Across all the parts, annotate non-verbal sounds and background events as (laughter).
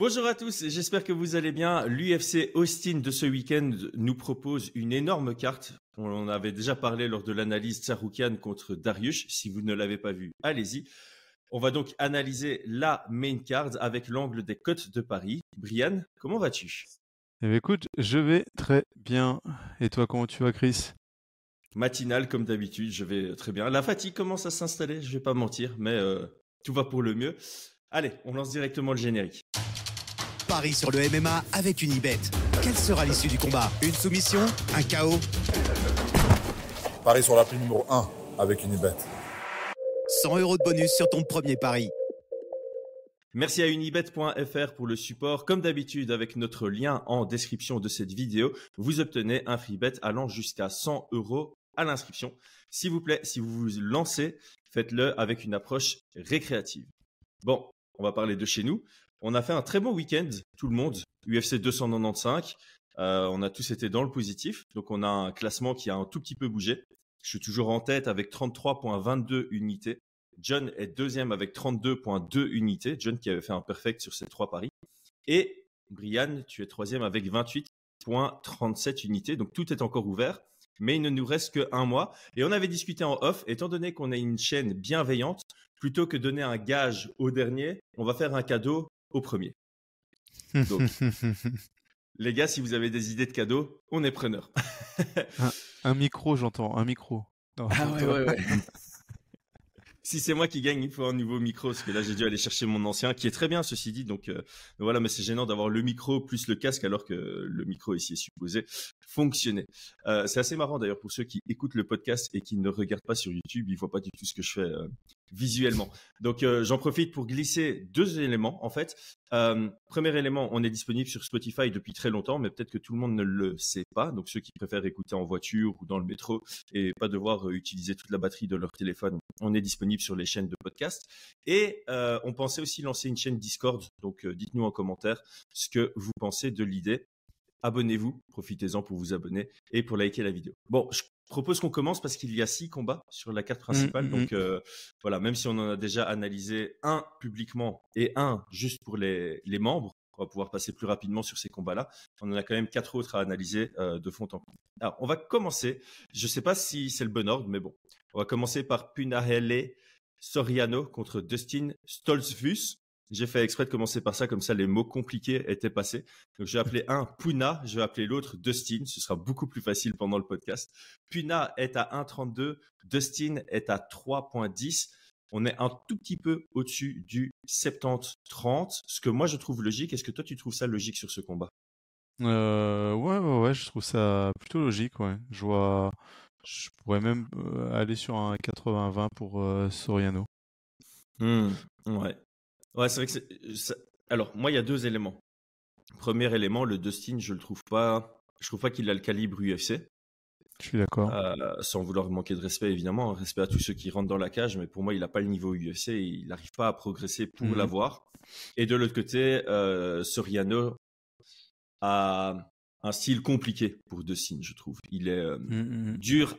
Bonjour à tous, j'espère que vous allez bien. L'UFC Austin de ce week-end nous propose une énorme carte. On en avait déjà parlé lors de l'analyse Tsaroukian contre Darius. Si vous ne l'avez pas vu, allez-y. On va donc analyser la main card avec l'angle des côtes de Paris. Brian, comment vas-tu? Eh bien, écoute, je vais très bien. Et toi, comment tu vas, Chris? Matinal, comme d'habitude, je vais très bien. La fatigue commence à s'installer, je vais pas mentir, mais euh, tout va pour le mieux. Allez, on lance directement le générique. Paris sur le MMA avec une Unibet. Quelle sera l'issue du combat? Une soumission? Un chaos? Paris sur la prime numéro 1 avec une Unibet. 100 euros de bonus sur ton premier pari. Merci à unibet.fr pour le support. Comme d'habitude, avec notre lien en description de cette vidéo, vous obtenez un free bet allant jusqu'à 100 euros à l'inscription. S'il vous plaît, si vous vous lancez, faites-le avec une approche récréative. Bon, on va parler de chez nous. On a fait un très bon week-end, tout le monde. UFC 295. Euh, on a tous été dans le positif. Donc, on a un classement qui a un tout petit peu bougé. Je suis toujours en tête avec 33,22 unités. John est deuxième avec 32,2 unités. John qui avait fait un perfect sur ses trois paris. Et Brian, tu es troisième avec 28,37 unités. Donc tout est encore ouvert. Mais il ne nous reste qu'un mois. Et on avait discuté en off, étant donné qu'on a une chaîne bienveillante, plutôt que donner un gage au dernier, on va faire un cadeau au premier. Donc, (laughs) les gars, si vous avez des idées de cadeaux, on est preneur. (laughs) un, micro, j'entends, un micro. ah ouais, ouais, ouais. (laughs) si c'est moi qui gagne, il faut un nouveau micro, parce que là j'ai dû aller chercher mon ancien, qui est très bien ceci dit. Donc euh, voilà, mais c'est gênant d'avoir le micro plus le casque, alors que le micro ici est supposé fonctionner. Euh, c'est assez marrant d'ailleurs pour ceux qui écoutent le podcast et qui ne regardent pas sur YouTube, ils voient pas du tout ce que je fais euh, visuellement. Donc j'en profite pour glisser deux éléments en fait. premier élément, on est disponible sur Spotify depuis très longtemps, mais peut-être que tout le monde ne le sait pas. Donc ceux qui préfèrent écouter en voiture ou dans le métro et pas devoir utiliser toute la batterie de leur téléphone, on est disponible sur les chaînes de podcast. Et euh, on pensait aussi lancer une chaîne Discord. Donc euh, dites-nous en commentaire ce que vous pensez de l'idée. Abonnez-vous, profitez-en pour vous abonner et pour liker la vidéo. Bon, je propose qu'on commence parce qu'il y a six combats sur la carte principale. Mmh, mmh, donc mmh. Euh, voilà, même si on en a déjà analysé un publiquement et un juste pour les, les membres, on va pouvoir passer plus rapidement sur ces combats-là. On en a quand même quatre autres à analyser de fond en comble. Alors, on va commencer. Je ne sais pas si c'est le bon ordre, mais bon. On va commencer par Punahele Soriano contre Dustin Stoltzfus. J'ai fait exprès de commencer par ça, comme ça les mots compliqués étaient passés. Donc j'ai appelé un Puna, je vais appeler l'autre Dustin, ce sera beaucoup plus facile pendant le podcast. Puna est à 1,32, Dustin est à 3,10. On est un tout petit peu au-dessus du 70-30, ce que moi je trouve logique. Est-ce que toi tu trouves ça logique sur ce combat? Euh, ouais, ouais, ouais, je trouve ça plutôt logique, ouais. Je vois, je pourrais même euh, aller sur un 80-20 pour euh, Soriano. Mmh, ouais. Ouais, c'est vrai que c'est. Alors, moi, il y a deux éléments. Premier élément, le Dustin, je le trouve pas. Je trouve pas qu'il a le calibre UFC. Je suis d'accord. Euh, sans vouloir manquer de respect, évidemment. Respect à tous ceux qui rentrent dans la cage, mais pour moi, il n'a pas le niveau UFC et il n'arrive pas à progresser pour mmh l'avoir. Et de l'autre côté, Soriano a un style compliqué pour Dustin, je trouve. Il est euh, mmh, mmh. dur.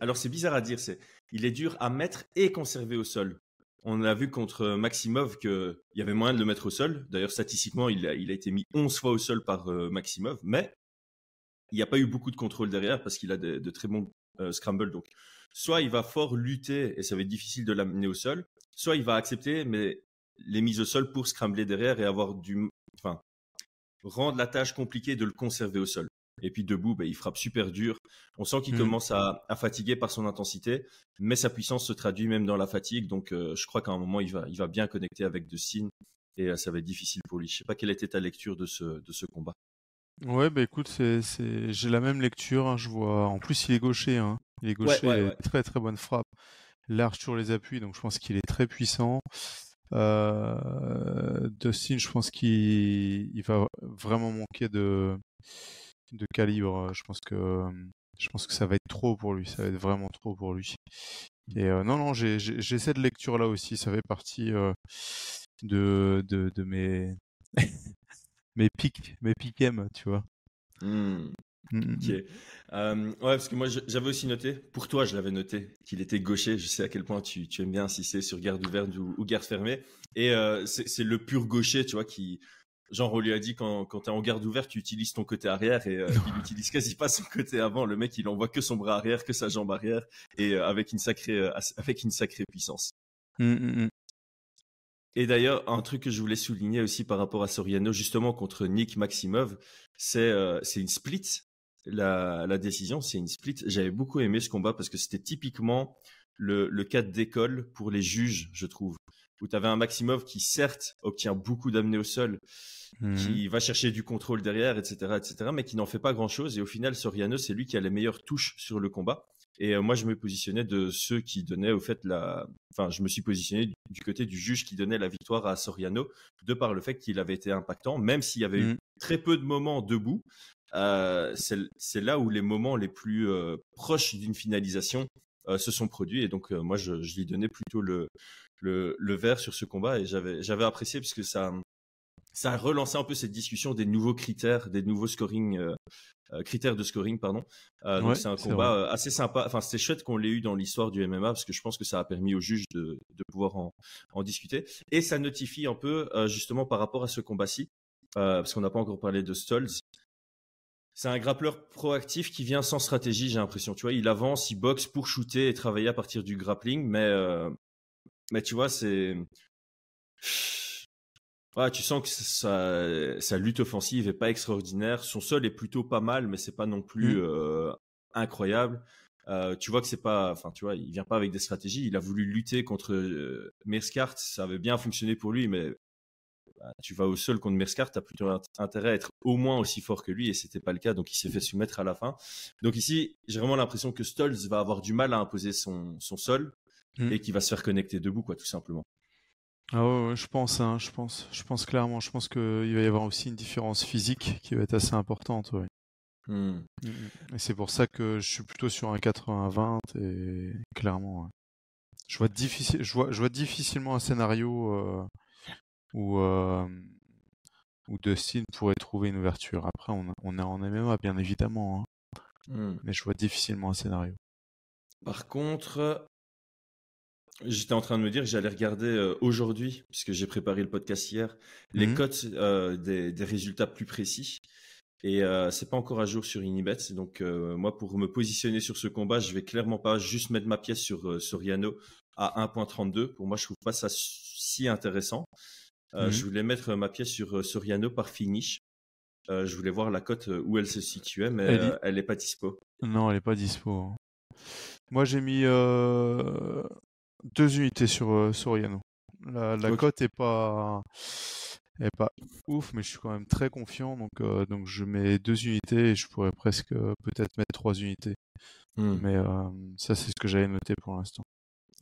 Alors c'est bizarre à dire, c'est il est dur à mettre et conserver au sol. On a vu contre Maximov qu'il y avait moyen de le mettre au sol. D'ailleurs, statistiquement, il a, été mis 11 fois au sol par euh, Maximov, mais il n'y a pas eu beaucoup de contrôle derrière parce qu'il a de, très bons euh, scrambles. Donc, soit il va fort lutter et ça va être difficile de l'amener au sol, soit il va accepter, mais les mises au sol pour scrambler derrière et avoir du, enfin, rendre la tâche compliquée de le conserver au sol. Et puis debout, bah, il frappe super dur. On sent qu'il mmh. commence à, fatiguer par son intensité, mais sa puissance se traduit même dans la fatigue. Donc euh, je crois qu'à un moment, il va, il va bien connecter avec De et euh, ça va être difficile pour lui. Je sais pas quelle était ta lecture de ce, de ce combat. Ouais, bah écoute, c'est, j'ai la même lecture. Hein. Je vois. En plus, il est gaucher. Hein. Il est gaucher, très très bonne frappe, large sur les appuis. Donc je pense qu'il est très puissant. Euh, Dustin, je pense qu'il va vraiment manquer de, de calibre. Je pense que je pense que ça va être trop pour lui. Ça va être vraiment trop pour lui. Et euh, non, non, j'ai cette lecture là aussi. Ça fait partie euh, de, de, de mes (laughs) mes pics, mes piquem, tu vois. Mmh. Mmh, mmh, ok. Euh, ouais, parce que moi, j'avais aussi noté, pour toi, je l'avais noté, qu'il était gaucher. Je sais à quel point tu, tu aimes bien insister sur garde ouverte ou, garde fermée. Et euh, c'est le pur gaucher, tu vois, qui, Genre, on lui a dit quand, quand t'es en garde ouverte, tu utilises ton côté arrière et euh, il utilise quasi pas son côté avant. Le mec, il envoie que son bras arrière, que sa jambe arrière et euh, avec une sacrée, euh, avec une sacrée puissance. Hum, hum, hum. Et d'ailleurs, un truc que je voulais souligner aussi par rapport à Soriano, justement contre Nick Maximov, c'est c'est une split. La, la décision, c'est une split. J'avais beaucoup aimé ce combat parce que c'était typiquement le, le cas d'école pour les juges, je trouve. Où tu avais un Maximov qui, certes, obtient beaucoup d'amener au sol, Mhm. qui va chercher du contrôle derrière, etc., etc., mais qui n'en fait pas grand-chose. Et au final, Soriano, c'est lui qui a les meilleures touches sur le combat. Et euh, moi, je me positionnais de ceux qui donnaient, au fait, la. Enfin, je me suis positionné du- côté du juge qui donnait la victoire à Soriano, de par le fait qu'il avait été impactant, même s'il y avait eu Mhm. très peu de moments debout. euh, c'est là où les moments les plus euh, proches d'une finalisation euh, se sont produits. Et donc, moi, je, je lui donnais plutôt le, le, le vert sur ce combat. Et j'avais apprécié puisque ça, ça a relancé un peu cette discussion des nouveaux critères, des nouveaux scoring, euh, euh, critères de scoring, pardon. Euh, Ouais, c'est un combat euh, assez sympa. Enfin, c'était chouette qu'on l'ait eu dans l'histoire du MMA parce que je pense que ça a permis aux juges de, de pouvoir en, en discuter. Et ça notifie un peu euh, justement par rapport à ce combat-ci, euh, parce qu'on n'a pas encore parlé de Stolz. C'est un grappleur proactif qui vient sans stratégie, j'ai l'impression. Tu vois, il avance, il boxe pour shooter et travailler à partir du grappling, mais euh, mais tu vois, c'est Ouais, tu sens que sa, sa lutte offensive est pas extraordinaire. Son sol est plutôt pas mal, mais c'est pas non plus Mm. euh, incroyable. Euh, tu vois que c'est pas, enfin, tu vois, il vient pas avec des stratégies. Il a voulu lutter contre euh, Meerskart, ça avait bien fonctionné pour lui, mais bah, tu vas au sol contre Meerskart, t'as plutôt int- intérêt à être au moins aussi fort que lui, et c'était pas le cas, donc il s'est fait soumettre à la fin. Donc ici, j'ai vraiment l'impression que Stolz va avoir du mal à imposer son, son sol Mm. et qu'il va se faire connecter debout, quoi, tout simplement. Ah ouais, ouais, je pense, hein, je pense, je pense clairement. Je pense qu'il va y avoir aussi une différence physique qui va être assez importante. Ouais. Hmm. Mm, mm. Et c'est pour ça que je suis plutôt sur un 80-20 et clairement, je vois difficile, je vois, je vois difficilement un scénario euh, où euh, où Dustin pourrait trouver une ouverture. Après, on, on est en MMA bien évidemment, hein, Hmm. mais je vois difficilement un scénario. Par contre, j'étais en train de me dire que j'allais regarder euh, aujourd'hui, puisque j'ai préparé le podcast hier, les Mhm. cotes euh, des, des résultats plus précis. Et euh, c'est pas encore à jour sur Inibet. Donc euh, moi, pour me positionner sur ce combat, je vais clairement pas juste mettre ma pièce sur Soriano à 1.32. Pour moi, je trouve pas ça si intéressant. Mhm. Je voulais mettre ma pièce sur Soriano par finish. Je voulais voir la cote où elle se situait, mais Elle euh, elle est pas dispo. Non, elle est pas dispo. Moi, j'ai mis deux unités sur euh, Soriano. La, la cote est pas est pas ouf, mais je suis quand même très confiant. Donc, euh, donc je mets deux unités et je pourrais presque euh, peut-être mettre trois unités. Hmm. Mais euh, ça, c'est ce que j'avais noté pour l'instant.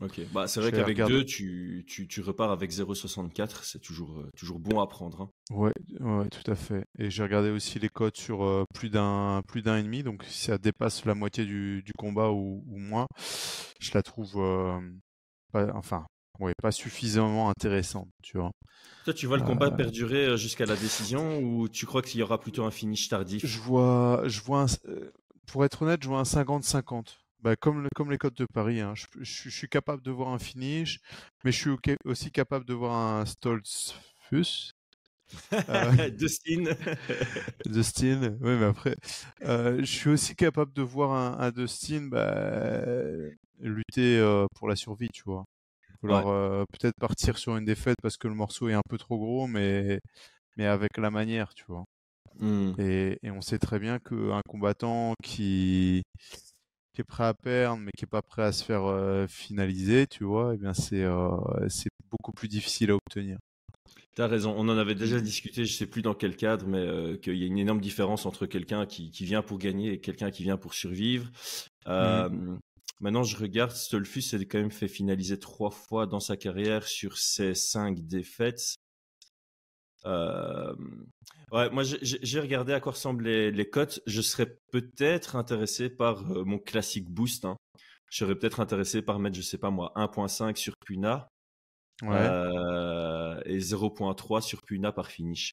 Ok, bah c'est vrai qu'avec regarder. deux, tu, tu, tu repars avec 0,64, c'est toujours, toujours bon à prendre. hein. Ouais, ouais, tout à fait. Et j'ai regardé aussi les cotes sur plus d'un plus d'un et demi. Donc, si ça dépasse la moitié du, du combat ou, ou moins, je la trouve pas, enfin, ouais, pas suffisamment intéressante, tu vois. Toi, tu vois le combat Euh. perdurer euh, jusqu'à la décision ou tu crois qu'il y aura plutôt un finish tardif? Je vois, je vois, un- euh, pour être honnête, je vois un 50-50. Bah, comme, le- comme les cotes de Paris, hein. je, je- je suis capable de voir un finish, mais je suis aussi capable de voir un Stoltzfus. Euh, (laughs) Dustin (laughs) Dustin, oui, mais après, euh, je suis aussi capable de voir un, un Dustin bah, lutter euh, pour la survie, tu vois. Alors, euh, peut-être partir sur une défaite parce que le morceau est un peu trop gros, mais, mais avec la manière, tu vois. Hmm. Et, et on sait très bien qu'un combattant qui, qui est prêt à perdre, mais qui est pas prêt à se faire euh, finaliser, tu vois, eh bien c'est c'est beaucoup plus difficile à obtenir. T'as raison, on en avait déjà discuté, je sais plus dans quel cadre, mais euh, qu'il y a une énorme différence entre quelqu'un qui, qui vient pour gagner et quelqu'un qui vient pour survivre. Euh, Maintenant, je regarde, Stolfus s'est quand même fait finaliser trois fois dans sa carrière sur ses cinq défaites. Euh, ouais, moi j'ai- regardé à quoi ressemblent les, cotes. Je serais peut-être intéressé par euh, mon classique boost. hein. Je serais peut-être intéressé par mettre, je sais pas moi, 1.5 sur Puna Ouais. euh, et 0.3 sur Puna par finish.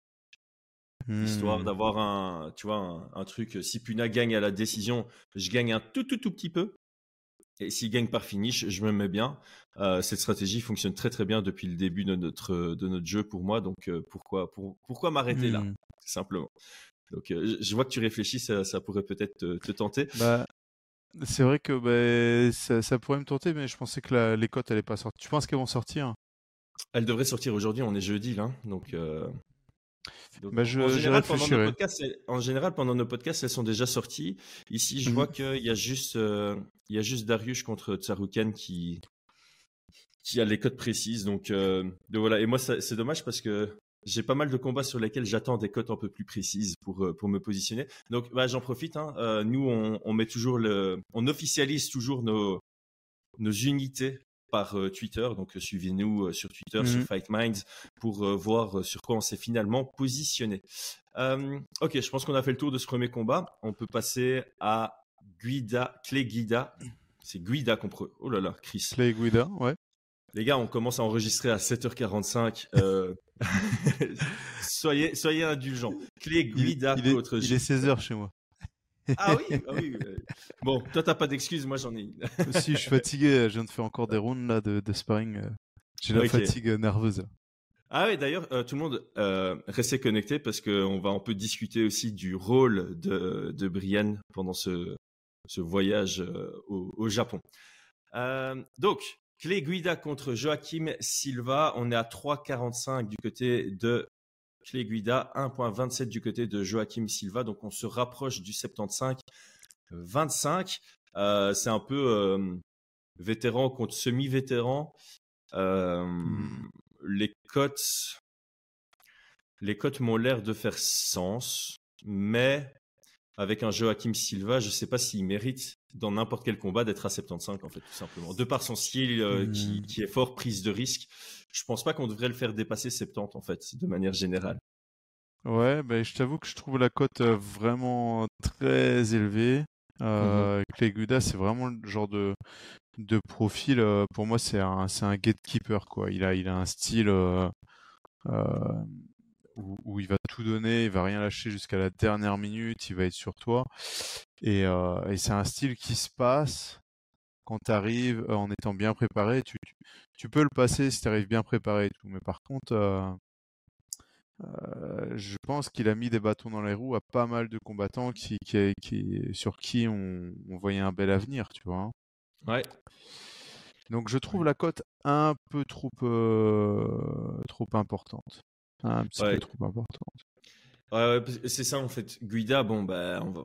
Histoire Hmm. d'avoir un, tu vois, un, un truc. Si Puna gagne à la décision, je gagne un tout tout tout petit peu. Et s'il gagne par finish, je me mets bien. Euh, cette stratégie fonctionne très très bien depuis le début de notre, de notre jeu pour moi. Donc euh, pourquoi, pour, pourquoi m'arrêter là, Hmm. simplement. Donc euh, je vois que tu réfléchis, ça, ça pourrait peut-être te, te tenter. Bah, c'est vrai que bah, ça, ça pourrait me tenter, mais je pensais que la- les cotes n'allaient pas sortir. Tu penses qu'elles vont sortir? Elle devrait sortir aujourd'hui, on est jeudi là. Donc, euh, donc, Bah, je- en, général, pendant nos podcasts, elles- en général, pendant nos podcasts, elles sont déjà sorties. Ici, je vois Mhm. qu'il y a juste, euh, il y a juste Darius contre Tsarouken qui, qui a les codes précises. Donc, euh, donc voilà. Et moi, c'est dommage parce que j'ai pas mal de combats sur lesquels j'attends des cotes un peu plus précises pour, euh, pour me positionner. Donc, bah, j'en profite. hein. Euh, nous, on, on met toujours le, on officialise toujours nos, nos unités par euh, Twitter. Donc, euh, suivez-nous euh, sur Twitter, sur Mhm. Fight Minds, pour euh, voir euh, sur quoi on s'est finalement positionné. Euh, ok, je pense qu'on a fait le tour de ce premier combat. On peut passer à Guida, Clé Guida. C'est Guida qu'on pre... Oh là là, Chris. Clay Guida, ouais. Les gars, on commence à enregistrer à 7h45. Euh... (laughs) soyez, soyez indulgents. Clé Guida il est, il est 16h chez moi. Ah oui, ah oui. Bon, toi, t'as pas d'excuses, moi j'en ai une. (laughs) Si je suis fatigué, je viens de faire encore des rounds là de, de sparring. euh, J'ai la fatigue euh, nerveuse. Ah oui, d'ailleurs, euh, tout le monde euh, restez connecté parce qu'on va un peu discuter aussi du rôle de, de Brienne pendant ce, ce voyage euh, au, au Japon. Donc, Clé Guida contre Joachim Silva. On est à 3,45 du côté de Clé Guida, 1,27 du côté de Joachim Silva. Donc, on se rapproche du 75-25. Euh, C'est un peu euh, vétéran contre semi-vétéran. Euh, Hmm. Les cotes, les cotes m'ont l'air de faire sens, mais avec un Joachim Silva, je ne sais pas s'il mérite dans n'importe quel combat d'être à 75 en fait, tout simplement. De par son style qui, Hmm. qui est fort, prise de risque, je pense pas qu'on devrait le faire dépasser 70 en fait, de manière générale. Ouais, ben je t'avoue que je trouve la cote euh, vraiment très élevée. Euh, Clay Guida, c'est vraiment le genre de, de profil. euh, pour moi, c'est un, c'est un gatekeeper, quoi. Il a, il a un style euh, euh, où, où il va tout donner, il va rien lâcher jusqu'à la dernière minute, il va être sur toi. Et, euh, et c'est un style qui se passe quand tu arrives en étant bien préparé. Tu, tu, tu peux le passer si tu arrives bien préparé et tout. Mais par contre, euh, euh, je pense qu'il a mis des bâtons dans les roues à pas mal de combattants qui, qui, qui- sur qui on, on voyait un bel avenir, tu vois. Ouais, Donc je trouve la cote un peu trop, euh, trop importante. Un petit Ouais. peu trop importante. Ouais, c'est ça en fait. Guida, bon, bah, on va...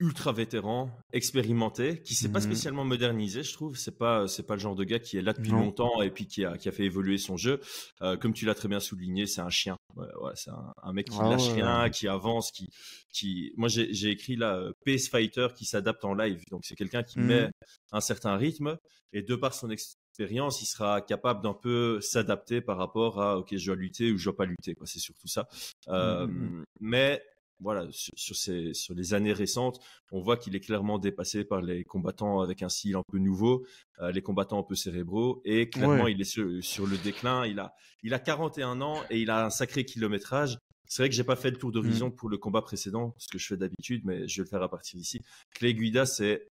ultra vétéran, expérimenté, qui s'est pas Mhm. spécialement modernisé, je trouve. C'est pas, c'est pas le genre de gars qui est là depuis Non. longtemps et puis qui a, qui a fait évoluer son jeu. Euh, comme tu l'as très bien souligné, c'est un chien. Ouais, ouais, c'est un, un mec qui Ah lâche ouais. rien, qui avance, qui, qui. Moi, j'ai j'ai écrit là, euh, Pace Fighter qui s'adapte en live. Donc, c'est quelqu'un qui Mhm. met un certain rythme et de par son expérience, il sera capable d'un peu s'adapter par rapport à, ok, je dois lutter ou je dois pas lutter. quoi. C'est surtout ça. Euh, Mhm. Mais voilà, sur, sur, ces, sur les années récentes, on voit qu'il est clairement dépassé par les combattants avec un style un peu nouveau, euh, les combattants un peu cérébraux, et clairement Ouais. il est sur, sur le déclin. Il a, il a 41 ans et il a un sacré kilométrage. C'est vrai que j'ai pas fait le tour d'horizon pour le combat précédent, ce que je fais d'habitude, mais je vais le faire à partir d'ici. Clay Guida, c'est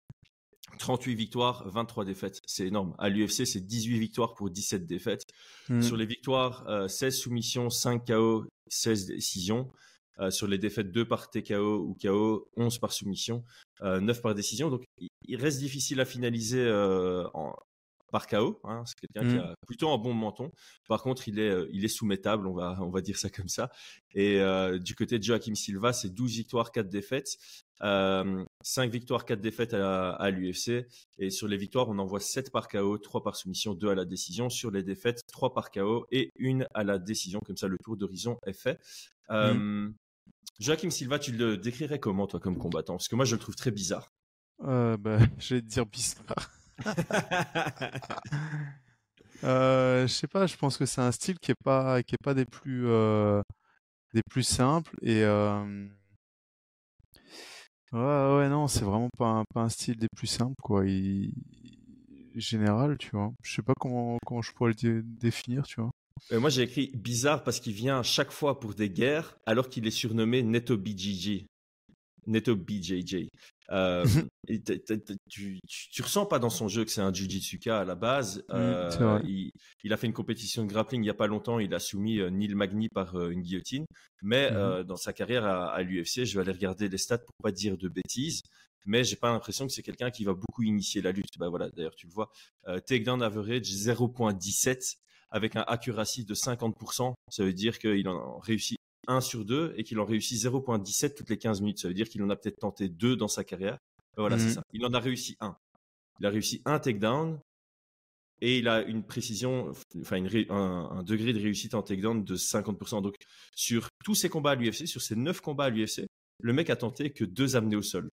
38 victoires, 23 défaites. C'est énorme. À l'UFC, c'est 18 victoires pour 17 défaites. Mhm. Sur les victoires, euh, 16 soumissions, 5 KO, 16 décisions. Euh, sur les défaites, 2 par TKO ou KO, 11 par soumission, euh, 9 par décision. Donc, il- reste difficile à finaliser euh, en, par KO. hein. C'est quelqu'un qui Mm. a plutôt un bon menton. Par contre, il est, euh, il est soumettable, on va, on va dire ça comme ça. Et euh, du côté de Joachim Silva, c'est 12 victoires, 4 défaites. Euh, 5 victoires, 4 défaites à, à l'UFC. Et sur les victoires, on envoie 7 par KO, 3 par soumission, 2 à la décision. Sur les défaites, 3 par KO et 1 à la décision. Comme ça, le tour d'horizon est fait. Euh, Joachim Silva, tu le décrirais comment, toi, comme combattant? Parce que moi, je le trouve très bizarre. Euh, bah, (laughs) je vais te dire bizarre. (laughs) Euh, je sais pas, je pense que c'est un style qui est pas, qui est pas des plus, euh, des plus simples et euh, ouais, non, c'est vraiment pas un, pas un style des plus simples quoi. Il, général, tu vois. Je sais pas comment, je pourrais le dé- définir, tu vois. Euh, moi, j'ai écrit bizarre parce qu'il vient chaque fois pour des guerres, alors qu'il est surnommé Neto BGG. Neto BJJ. Euh, (laughs) et t- t- t- tu, tu, tu ressens pas dans son jeu que c'est un Jujitsuka à la base. Euh, c'est vrai. il, il a fait une compétition de grappling il y a pas longtemps. Il a soumis euh, Neil Magny par euh, une guillotine. Mais Mhm. euh, dans sa carrière à, à l'UFC, je vais aller regarder les stats pour pas dire de bêtises. Mais j'ai pas l'impression que c'est quelqu'un qui va beaucoup initier la lutte. Bah voilà, d'ailleurs tu le vois. Euh, takedown average 0.17 avec un accuracy de 50%. Ça veut dire qu'il en réussit 1 sur 2 et qu'il en réussit 0.17 toutes les 15 minutes. Ça veut dire qu'il en a peut-être tenté 2 dans sa carrière. Voilà, c'est Mhm. ça. Il en a réussi un. Il a réussi un takedown et il a une précision, enfin une un, un degré de réussite en takedown de 50%. Donc sur tous ses combats à l'UFC, sur ses 9 combats à l'UFC, le mec a tenté que deux amenés au sol.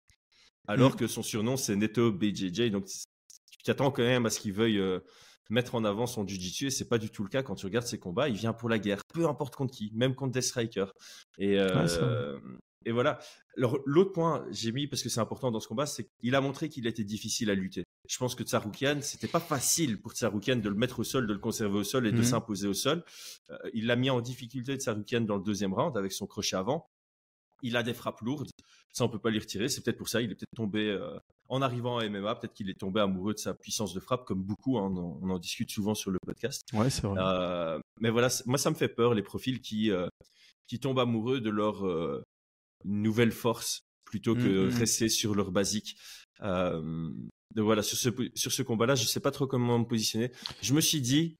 Alors Mhm. que son surnom c'est Neto BJJ. Donc tu t'attends quand même à ce qu'il veuille euh, mettre en avant son jiu-jitsu et c'est pas du tout le cas quand tu regardes ses combats. Il vient pour la guerre, peu importe contre qui, même contre Death Striker. Et, euh, Ouais, et voilà. Alors, l'autre point, j'ai mis parce que c'est important dans ce combat, c'est qu'il a montré qu'il était difficile à lutter. Je pense que Tsaroukian, c'était pas facile pour Tsaroukian de le mettre au sol, de le conserver au sol et de Mhm. s'imposer au sol. Euh, il l'a mis en difficulté Tsaroukian dans le deuxième round avec son crochet avant. Il a des frappes lourdes. Ça, on peut pas lui retirer. C'est peut-être pour ça. Il est peut-être tombé euh, en arrivant à MMA. Peut-être qu'il est tombé amoureux de sa puissance de frappe, comme beaucoup. hein, on, en, on en discute souvent sur le podcast. Ouais, c'est vrai. Euh, mais voilà, moi, ça me fait peur les profils qui euh, qui tombent amoureux de leur nouvelle force plutôt que Mhm. rester sur leur basique. Donc voilà, sur ce sur ce combat-là, je sais pas trop comment me positionner. Je me suis dit,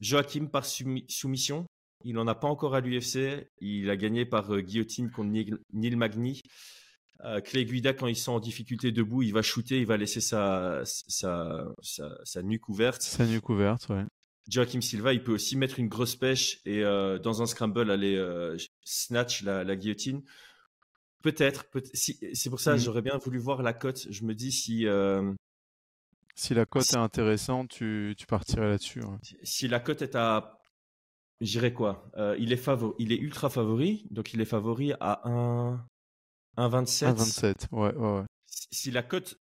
Joachim par soumi- soumission. Il n'en a pas encore à l'UFC. Il a gagné par guillotine contre Neil, Neil Magny. Euh, Clay Guida, quand il sent en difficulté debout, il va shooter, il va laisser sa, sa, sa, sa nuque ouverte. Sa nuque ouverte, ouais. Joachim Silva, il peut aussi mettre une grosse pêche et euh, dans un scramble aller euh, snatch la, la guillotine. Peut-être. Peut si, c'est pour ça Mhm. j'aurais bien voulu voir la cote. Je me dis si euh, Si la cote Si- est intéressante, tu, tu partirais là-dessus. ouais. si la cote est à, j'irais quoi Il est favori, il est ultra favori, donc il est favori à 1 1,27. Ah, 27, ouais, ouais, ouais. Si la cote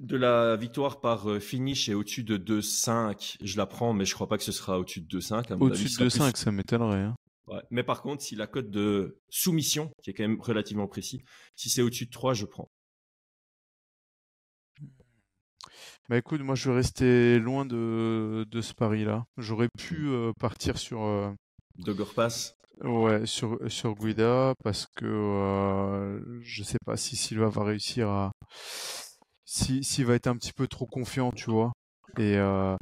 de la victoire par euh, finish est au-dessus de 2,5, je la prends, mais je crois pas que ce sera au-dessus de 2,5. à mon avis, Au-dessus de sera plus- 2,5, ça m'étonnerait. hein. Ouais. Mais par contre, si la cote de soumission, qui est quand même relativement précis, si c'est au-dessus de 3, je prends. Bah écoute, moi je vais rester loin de, de ce pari-là. J'aurais pu euh, partir sur, euh, pass. Ouais, sur, sur Guida parce que euh, je sais pas si Silva va réussir à. Si, s'il va être un petit peu trop confiant, tu vois. Et, euh,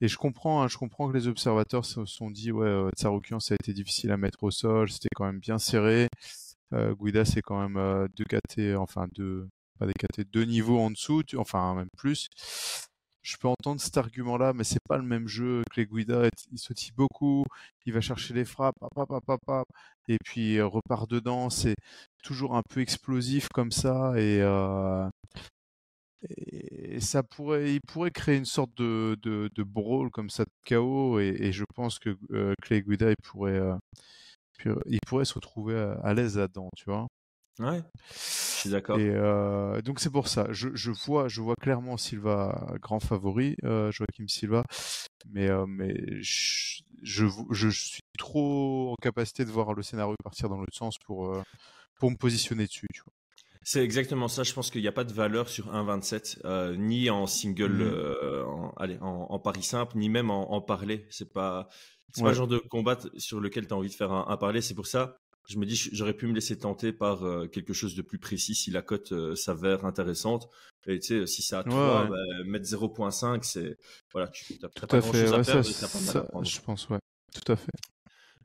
et je comprends, hein, je comprends que les observateurs se sont dit, ouais, euh, Tsaroukian, ça a été difficile à mettre au sol, c'était quand même bien serré. Euh, Guida, c'est quand même euh, deux KT, enfin deux, pas des KT, deux niveaux en dessous, enfin même plus. Je peux entendre cet argument-là, mais c'est pas le même jeu que les Guida. Il sautille beaucoup, il va chercher les frappes, et puis euh, repart dedans. C'est toujours un peu explosif comme ça, et, euh, ça pourrait, il pourrait créer une sorte de, brawl comme ça de chaos, et, je pense que euh, Clay Guida, il pourrait, euh, euh, il pourrait se retrouver à, à l'aise là-dedans, tu vois. Ouais. Je suis d'accord. Et euh, donc c'est pour ça. Je, je vois, je vois clairement Silva grand favori, euh, Joachim Silva, mais euh, mais je, je, je suis trop en capacité de voir le scénario partir dans l'autre sens pour euh, pour me positionner dessus. Tu vois. C'est exactement ça. Je pense qu'il n'y a pas de valeur sur 1,27, euh, ni en single, euh, en, allez, en, en pari simple, ni même en, en parler. C'est pas, c'est pas le genre de combat sur lequel tu as envie de faire un, un parler. C'est pour ça, je me dis, j'aurais pu me laisser tenter par euh, quelque chose de plus précis si la cote euh, s'avère intéressante. Et tu sais, si c'est à 3, ouais. bah, mettre 0,5, c'est, voilà, tu n'as pas à grand fait. chose à ouais, perdre ça, pas mal à prendre. je pense, ouais. Tout à fait.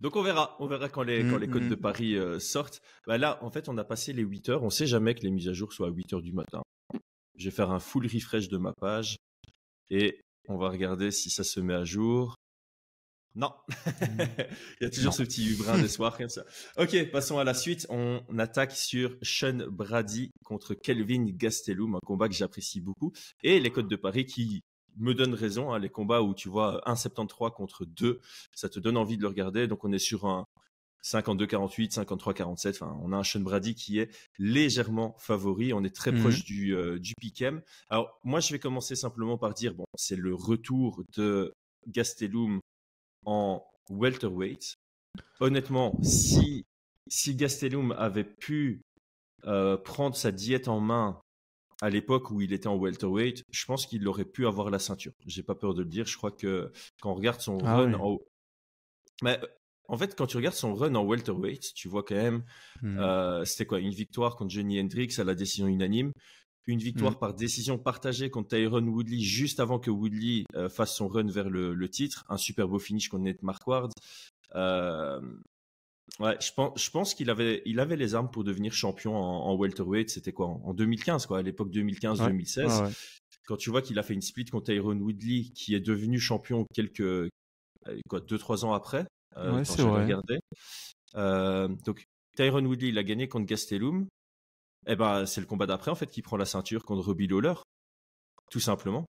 Donc on verra, on verra quand les, quand Mm, les codes mm. de Paris euh, sortent. Bah là, en fait, on a passé les 8 heures. On sait jamais que les mises à jour soient à 8 heures du matin. Je vais faire un full refresh de ma page et on va regarder si ça se met à jour. Non, (laughs) il y a toujours Non. ce petit brin (laughs) d'espoir comme ça. Ok, passons à la suite. On attaque sur Sean Brady contre Kelvin Gastelum, un combat que j'apprécie beaucoup. Et les codes de Paris qui me donnent raison. hein, les combats où tu vois 1,73 contre 2, ça te donne envie de le regarder. Donc on est sur un 52-48, 53-47. Enfin, on a un Sean Brady qui est légèrement favori. On est très Mhm. proche du, euh, du. Alors moi, je vais commencer simplement par dire, bon, c'est le retour de Gastelum en welterweight. Honnêtement, si, si Gastelum avait pu prendre sa diète en main à l'époque où il était en welterweight, je pense qu'il aurait pu avoir la ceinture. J'ai pas peur de le dire. Je crois que quand on regarde son Ah run oui. en mais en fait, quand tu regardes son run en welterweight, tu vois quand même, Hmm. euh, c'était quoi, une victoire contre Johnny Hendricks à la décision unanime, une victoire Mm. par décision partagée contre Tyron Woodley juste avant que Woodley euh, fasse son run vers le, le titre, un super beau finish contre Nate Marquardt. Euh, ouais, je pense, je pense qu'il avait, il avait les armes pour devenir champion en, en welterweight. C'était quoi, en 2015, quoi, à l'époque 2015-2016 Ouais, ouais. quand tu vois qu'il a fait une split contre Tyron Woodley, qui est devenu champion quelques euh, quoi deux trois ans après. euh, Ouais, quand c'est j'ai vrai. regardé. Euh, donc Tyron Woodley, il a gagné contre Gastelum. Et ben c'est le combat d'après en fait qui prend la ceinture contre Robbie Lawler, tout simplement.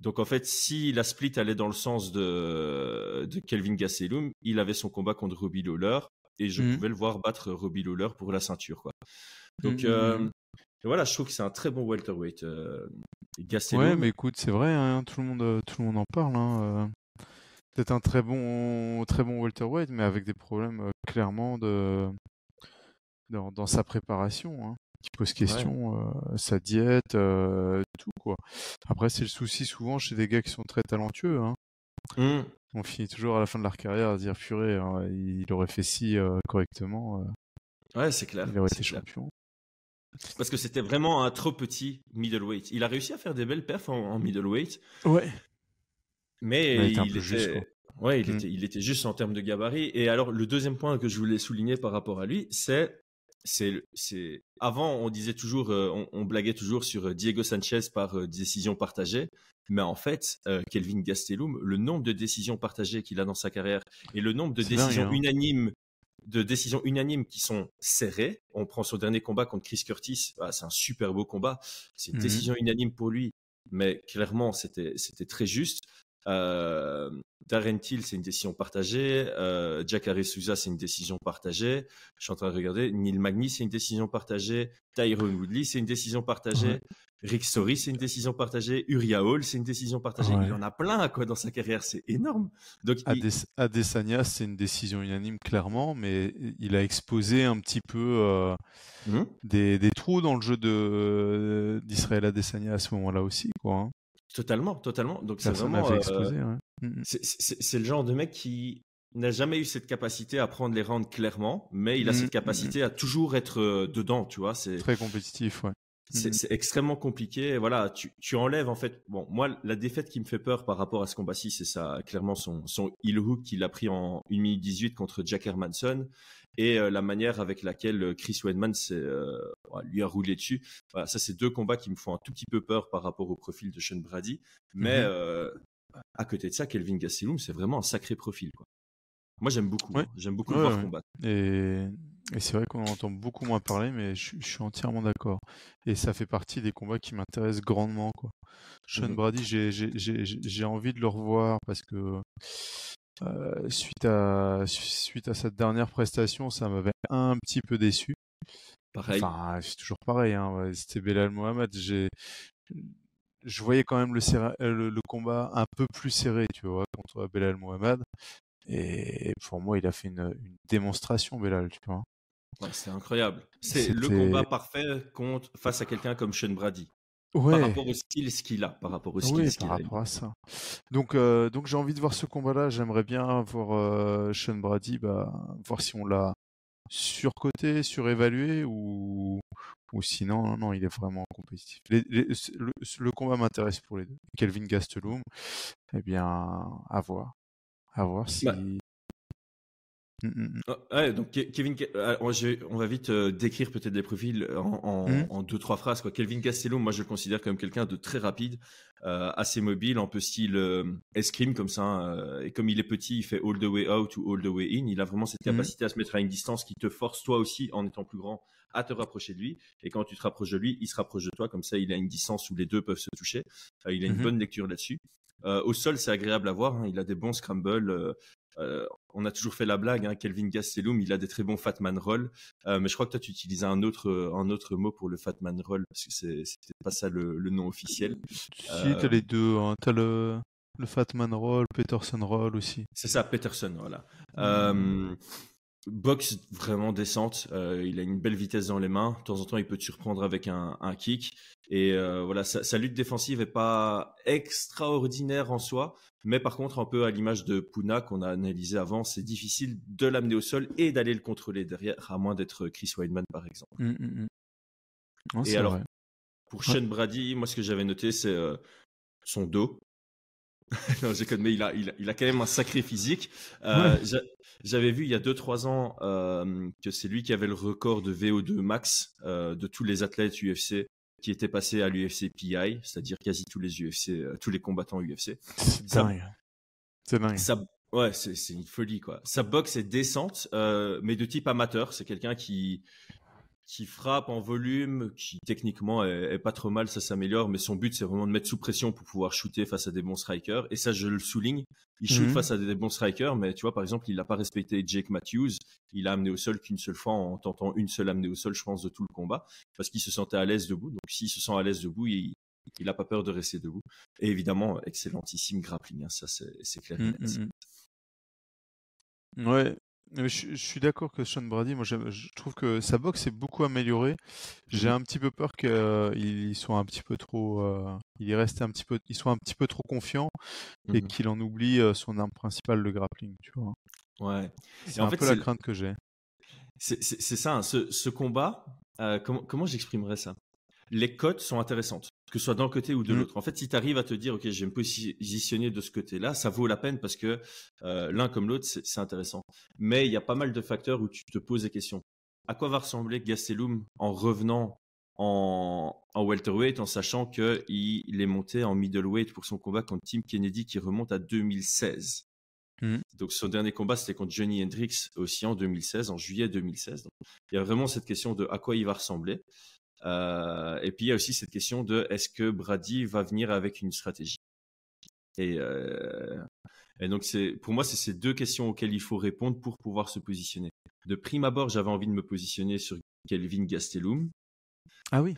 Donc en fait, si la split allait dans le sens de, de Kelvin Gastelum, il avait son combat contre Robbie Lawler et je Mhm. pouvais le voir battre Robbie Lawler pour la ceinture. Quoi. Donc Mhm, euh, mhm. voilà, je trouve que c'est un très bon welterweight. Euh, Gastelum, Ouais, mais écoute, c'est vrai, hein, tout le monde, euh, tout le monde en parle. Hein, euh. Peut-être un très bon, très bon welterweight, mais avec des problèmes euh, clairement de dans, dans sa préparation, hein, qui pose question, euh, sa diète, euh, tout quoi. Après, c'est le souci souvent chez des gars qui sont très talentueux. Hein. Hum, On finit toujours à la fin de leur carrière à dire purée, hein, il aurait fait ci euh, correctement, Ouais, c'est clair. il aurait été clair. champion. Parce que c'était vraiment un trop petit middleweight. Il a réussi à faire des belles perfs en, en middleweight, Ouais. mais il était il juste, quoi. ouais, il, Mm. était, il était juste en termes de gabarit. Et alors, le deuxième point que je voulais souligner par rapport à lui, c'est, c'est, c'est, avant, on disait toujours, euh, on, on blaguait toujours sur euh, Diego Sanchez par euh, décision partagée. Mais en fait, euh, Kelvin Gastelum, le nombre de décisions partagées qu'il a dans sa carrière et le nombre de décisions hein. unanimes de décisions unanimes qui sont serrées. On prend son dernier combat contre Chris Curtis. Ah, c'est un super beau combat. C'est une Mhm. décision unanime pour lui, mais clairement, c'était, c'était très juste. Euh, Darren Till, c'est une décision partagée. Euh, Jack Souza, c'est une décision partagée. Je suis en train de regarder. Neil Magny, c'est une décision partagée. Tyrone Woodley, c'est une décision partagée. Ouais. Rick Story, c'est une décision partagée. Uriah Hall, c'est une décision partagée. Ouais. Il en a plein quoi dans sa carrière. C'est énorme. Donc, il- Ades- Adesanya, c'est une décision unanime clairement, mais il a exposé un petit peu euh, des, des trous dans le jeu de d'Israël Adesanya à ce moment-là aussi, quoi. hein. Totalement, totalement. Donc, c'est vraiment. euh, ouais. Mm, mm. C'est- le genre de mec qui n'a jamais eu cette capacité à prendre les rounds clairement, mais il a Mhm, cette capacité à toujours être euh, dedans, tu vois. C'est Très compétitif, ouais. c'est extrêmement compliqué. Voilà, tu, tu enlèves en fait. Bon, moi, la défaite qui me fait peur par rapport à ce combat-ci, c'est ça, clairement son son heel hook qu'il a pris en 1 minute 18 contre Jack Hermanson et euh, la manière avec laquelle euh, Chris Weidman euh, lui a roulé dessus. Voilà, ça, c'est deux combats qui me font un tout petit peu peur par rapport au profil de Sean Brady. Mais Mhm. à côté de ça, Kelvin Gastelum, c'est vraiment un sacré profil. Quoi. Moi, j'aime beaucoup. Ouais. hein. J'aime beaucoup Ouais, le voir ouais. combattre. Et, et c'est vrai qu'on en entend beaucoup moins parler, mais je, je suis entièrement d'accord. Et ça fait partie des combats qui m'intéressent grandement, quoi. Sean Mhm. Brady, j'ai- j'ai j'ai- j'ai envie de le revoir parce que euh, suite à suite à cette dernière prestation, ça m'avait un petit peu déçu. Pareil. Enfin, c'est toujours pareil. Hein, C'était Belal Mohamed. J'ai, je voyais quand même le, serra- euh, le, le combat un peu plus serré, tu vois, contre Belal Mohamed. Et pour moi, il a fait une, une démonstration, Belal, tu vois. Ouais, c'est incroyable. C'est le combat parfait contre, face à quelqu'un comme Sean Brady. Ouais. Par rapport au style ce qu'il a. Par rapport au style Oui, ce qu'il par a. rapport à ça. Donc, euh, donc j'ai envie de voir ce combat-là. J'aimerais bien voir euh, Sean Brady, bah, voir si on l'a surcoté, surévalué ou, ou sinon, non, non, il est vraiment compétitif. Les- les- le, le combat m'intéresse pour les deux. Kelvin Gastelum, eh bien, à voir. À voir si. Bah. Mm, mm, mm. Ouais, donc Ke- Kevin, Ke- euh, on va vite euh, décrire peut-être les profils en, en, Mhm. en deux trois phrases. Quoi. Kelvin Castello, moi je le considère comme quelqu'un de très rapide, euh, assez mobile, un peu style euh, escrime comme ça. hein, euh, et comme il est petit, il fait all the way out ou all the way in. Il a vraiment cette Mhm. capacité à se mettre à une distance qui te force toi aussi, en étant plus grand, à te rapprocher de lui. Et quand tu te rapproches de lui, il se rapproche de toi. Comme ça, il a une distance où les deux peuvent se toucher. Euh, il a une Mhm. bonne lecture là-dessus. Euh, au sol, c'est agréable à voir. hein, Il a des bons scrambles. euh, euh, on a toujours fait la blague, hein, Kelvin Gastelum, il a des très bons Fatman Roll, euh, mais je crois que toi tu utilisais un autre, euh, un autre mot pour le Fatman Roll, parce que peut-être pas ça le, le nom officiel. Si, t'as les deux. Hein. T'as le, le Fatman Roll, Peterson Roll aussi. C'est ça, Peterson, voilà. Euh, boxe vraiment décente. il a une belle vitesse dans les mains. De temps en temps, il peut te surprendre avec un, kick. Et voilà, sa, lutte défensive est pas extraordinaire en soi, mais par contre, un peu à l'image de Puna qu'on a analysé avant, c'est difficile de l'amener au sol et d'aller le contrôler derrière, à moins d'être Chris Weidman par exemple. Mmh, mmh, mmh. et alors, pour Sean Brady, moi ce que j'avais noté, c'est son dos. (laughs) non, j'ai mais il a, il, a, quand même un sacré physique. Euh, j'avais vu il y a 2-3 ans euh, que c'est lui qui avait le record de VO2 max euh, de tous les athlètes UFC qui étaient passés à l'UFC PI, c'est-à-dire quasi tous les UFC, tous les combattants UFC. C'est dingue. C'est dingue. Ça, ouais, c'est une folie quoi. Sa boxe est décente, mais de type amateur. C'est quelqu'un qui qui frappe en volume, qui techniquement est, pas trop mal, ça s'améliore, mais son but c'est vraiment de mettre sous pression pour pouvoir shooter face à des bons strikers. Et ça, je le souligne. Il shoot mhm. face à des bons strikers, mais tu vois, par exemple, il n'a pas respecté Jake Matthews. Il a amené au sol qu'une seule fois en tentant une seule amenée au sol, je pense, de tout le combat, parce qu'il se sentait à l'aise debout. Donc, s'il se sent à l'aise debout, il, il a pas peur de rester debout. Et évidemment, excellentissime grappling, hein, ça c'est clair. Mm, mm, mm. Je, suis d'accord que Sean Brady, moi je, trouve que sa boxe est beaucoup améliorée. J'ai un petit peu peur qu'il soit un petit peu trop, euh, il est resté un petit peu, il soit un petit peu trop confiant et mmh qu'il en oublie euh, son arme principale, le grappling, tu vois. Ouais. C'est un peu la crainte que j'ai. C'est ça, hein, ce, combat. Euh, comment, comment j'exprimerais ça? Les cotes sont intéressantes que ce soit d'un côté ou de mmh. l'autre. En fait, si tu arrives à te dire, OK, je vais me positionner de ce côté-là, ça vaut la peine parce que euh, l'un comme l'autre, c'est intéressant. Mais il y a pas mal de facteurs où tu te poses des questions. À quoi va ressembler Gastelum en revenant en, en welterweight, en sachant qu'il il est monté en middleweight pour son combat contre Tim Kennedy qui remonte à 2016. Mmh. Donc son dernier combat, c'était contre Johnny Hendricks aussi en 2016, en juillet 2016. Donc, il y a vraiment cette question de à quoi il va ressembler. Euh, et puis il y a aussi cette question de est-ce que Brady va venir avec une stratégie? Et, euh, et donc c'est pour moi c'est ces deux questions auxquelles il faut répondre pour pouvoir se positionner. De prime abord, j'avais envie de me positionner sur Kelvin Gastelum. Ah oui.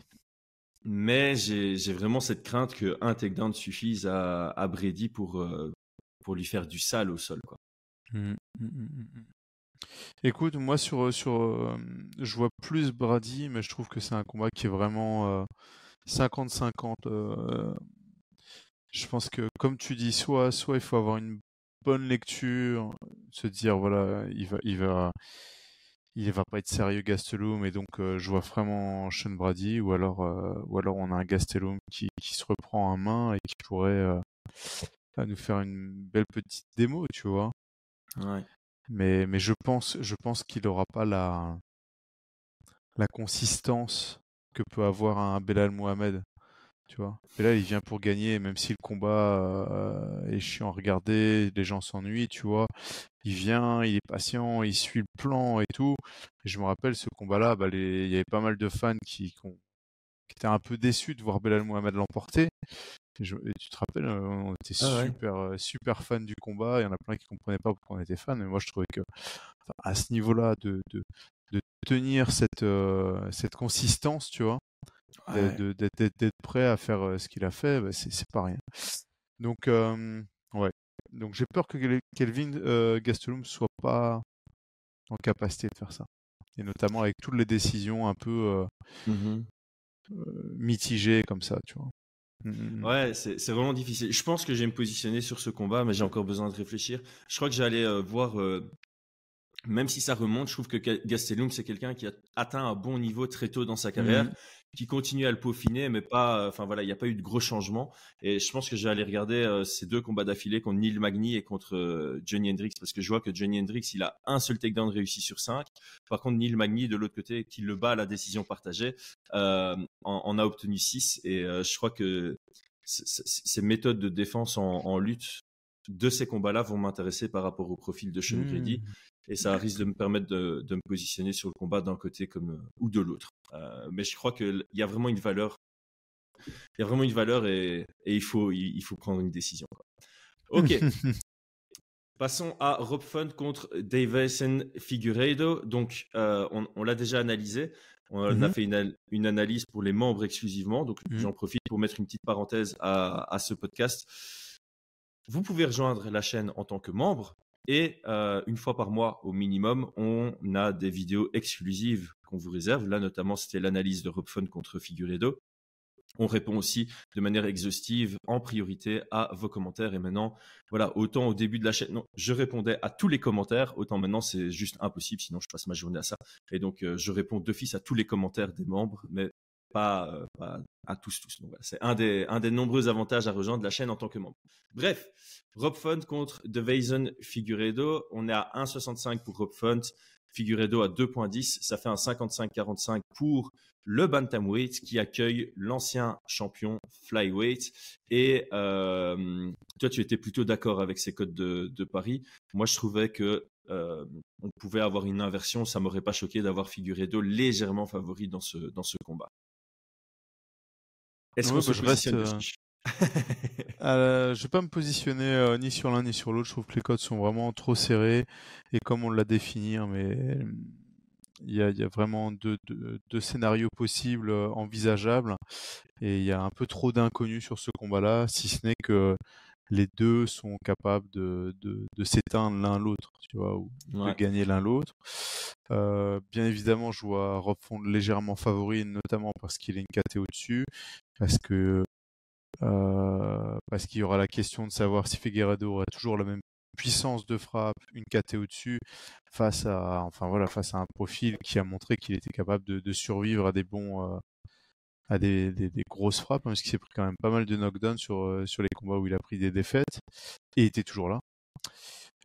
Mais j'ai vraiment cette crainte que un takedown suffise à, à Brady pour euh, pour lui faire du sale au sol quoi. Mmh, mmh, mmh, Écoute, moi sur, sur je vois plus Brady, mais je trouve que c'est un combat qui est vraiment 50-50. je pense que comme tu dis, soit il faut avoir une bonne lecture, se dire voilà, il va il va pas être sérieux Gastelum et donc je vois vraiment Sean Brady ou alors on a un Gastelum qui, qui se reprend en main et qui pourrait nous faire une belle petite démo, tu vois. Ouais. Mais, je pense, je pense qu'il n'aura pas la, la consistance que peut avoir un Belal Mohamed. Tu vois. Là, il vient pour gagner, même si le combat euh, est chiant à regarder, les gens s'ennuient, tu vois. Il vient, il est patient, il suit le plan et tout. Je me rappelle ce combat-là, bah, il y avait pas mal de fans qui, qui, étaient un peu déçus de voir Belal Mohamed l'emporter. Et, tu te rappelles, euh, on était ah super, euh, super fan du combat. Il y en a plein qui comprenaient pas pourquoi on était fan. Mais moi, je trouvais que à ce niveau-là, de, de, de, tenir cette, euh, cette consistance, tu vois, d'être prêt à faire ce qu'il a fait, bah, c'est pas rien. Donc, ouais. Donc, j'ai peur que Kelvin Gastelum soit pas en capacité de faire ça. Et notamment avec toutes les décisions un peu mmh mitigées comme ça, tu vois. Mmh, mmh, mmh. Ouais, c'est vraiment difficile. Je pense que je vais me positionner sur ce combat, mais j'ai encore besoin de réfléchir. Je crois que j'allais euh, voir, euh, même si ça remonte, je trouve que Gastelum, c'est quelqu'un qui a atteint un bon niveau très tôt dans sa carrière qui continue à le peaufiner, mais pas. Enfin voilà, il n'y a pas eu de gros changements. Et je pense que je vais aller regarder euh, ces deux combats d'affilée contre Neil Magny et contre euh, Johnny Hendricks, parce que je vois que Johnny Hendricks, il a un seul takedown réussi sur cinq. Par contre, Neil Magny, de l'autre côté, qui le bat à la décision partagée, euh, en, a obtenu six. Et je crois que ces méthodes de défense en, lutte de ces combats-là vont m'intéresser par rapport au profil de Sean Grady. Mmh et ça risque de me permettre de, me positionner sur le combat d'un côté comme euh, ou de l'autre. Euh, mais je crois qu'il y a vraiment une valeur. Il y a vraiment une valeur et, il, faut, il, faut prendre une décision. Ok. (laughs) Passons à Rob Fun contre Davison Figueiredo. Donc, euh, on, l'a déjà analysé. On a mm-hmm. fait une, analyse pour les membres exclusivement. Donc, mm-hmm. j'en profite pour mettre une petite parenthèse à, à, ce podcast. Vous pouvez rejoindre la chaîne en tant que membre Et euh, une fois par mois au minimum, on a des vidéos exclusives qu'on vous réserve. Là, notamment, c'était l'analyse de Robfun contre Figueredo. On répond aussi de manière exhaustive en priorité à vos commentaires. Et maintenant, voilà, autant au début de la chaîne, non, je répondais à tous les commentaires, autant maintenant c'est juste impossible, sinon je passe ma journée à ça. Et donc, euh, je réponds d'office à tous les commentaires des membres, mais pas, euh, pas à tous, tous. Donc, voilà, c'est un des, un des nombreux avantages à rejoindre la chaîne en tant que membre. Bref, Rob Font contre De Weizen Figueredo. On est à 1,65 pour Rob Font. Figueredo à 2,10. Ça fait un 55-45 pour le Bantamweight qui accueille l'ancien champion Flyweight. Et euh, toi, tu étais plutôt d'accord avec ces codes de, de Paris. Moi, je trouvais que euh, on pouvait avoir une inversion. Ça m'aurait pas choqué d'avoir Figueredo légèrement favori dans ce, dans ce combat. Est-ce ouais, qu'on bah, se positionne reste, euh... (laughs) euh, Je vais pas me positionner euh, ni sur l'un ni sur l'autre. Je trouve que les codes sont vraiment trop serrés et comme on l'a défini, hein, mais il y, a, il y a, vraiment deux, deux, deux, scénarios possibles, euh, envisageables, et il y a un peu trop d'inconnus sur ce combat-là, si ce n'est que les deux sont capables de, de, de s'éteindre l'un l'autre, tu vois, ou ouais. de gagner l'un l'autre. Euh, bien évidemment, je vois Rob Fond légèrement favori, notamment parce qu'il est une KT au-dessus, parce que euh, parce qu'il y aura la question de savoir si Figueredo aura toujours la même puissance de frappe, une KT au-dessus, face à, enfin voilà, face à un profil qui a montré qu'il était capable de, de, survivre à des bons, euh, à des, des, des, grosses frappes, hein, parce qu'il s'est pris quand même pas mal de knockdowns sur, euh, sur les combats où il a pris des défaites et était toujours là.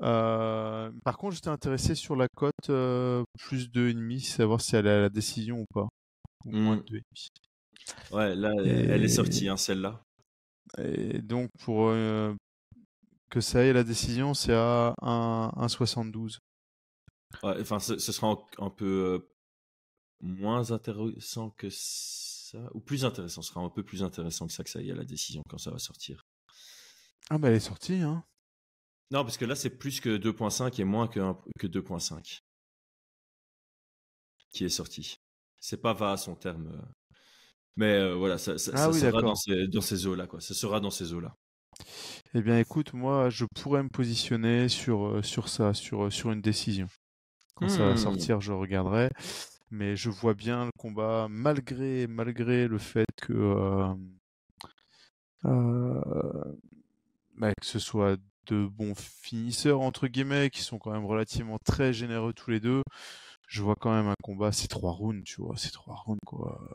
Euh, par contre, j'étais intéressé sur la cote euh, plus 2,5, savoir si elle est à la décision ou pas. Ou moins de 2,5. Ouais, là, et... elle est sortie, hein, celle-là. Et donc, pour euh, que ça ait la décision, c'est à 1,72. Ouais, enfin, ce, ce, sera un, un peu moins intéressant que ça, ou plus intéressant, ce sera un peu plus intéressant que ça, que ça y ait la décision quand ça va sortir. Ah, bah elle est sortie, hein. Non, parce que là, c'est plus que 2.5 et moins que, que 2.5 qui est sorti. C'est pas va à son terme. euh, Mais euh, voilà, ça, ça, Ah ça oui, sera dans ces, dans ces eaux-là, quoi. Ça sera dans ces eaux-là. Eh bien, écoute, moi, je pourrais me positionner sur, euh, sur ça, sur, sur une décision. Quand ça va Hmm. sortir, je regarderai. Mais je vois bien le combat, malgré, malgré le fait que, euh, euh, bah, que ce soit de bons finisseurs, entre guillemets, qui sont quand même relativement très généreux tous les deux. Je vois quand même un combat, c'est trois rounds, tu vois, c'est trois rounds, quoi.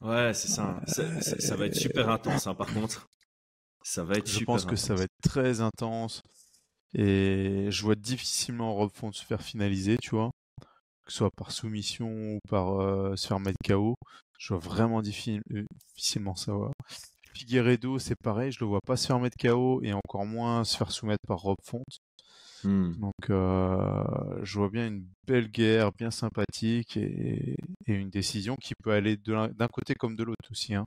Ouais, c'est ça. hein. C'est- ça va être super intense, hein, par contre. Ça va être Je super pense que intense. ça va être très intense. Et je vois difficilement Rob Font se faire finaliser, tu vois. Que ce soit par soumission ou par euh, se faire mettre KO. Je vois vraiment euh, difficilement ça. ouais. Figueredo, c'est pareil, je le vois pas se faire mettre KO et encore moins se faire soumettre par Rob Font. Hmm. Donc euh, je vois bien une belle guerre, bien sympathique et, et une décision qui peut aller d'un côté comme de l'autre aussi. Hein,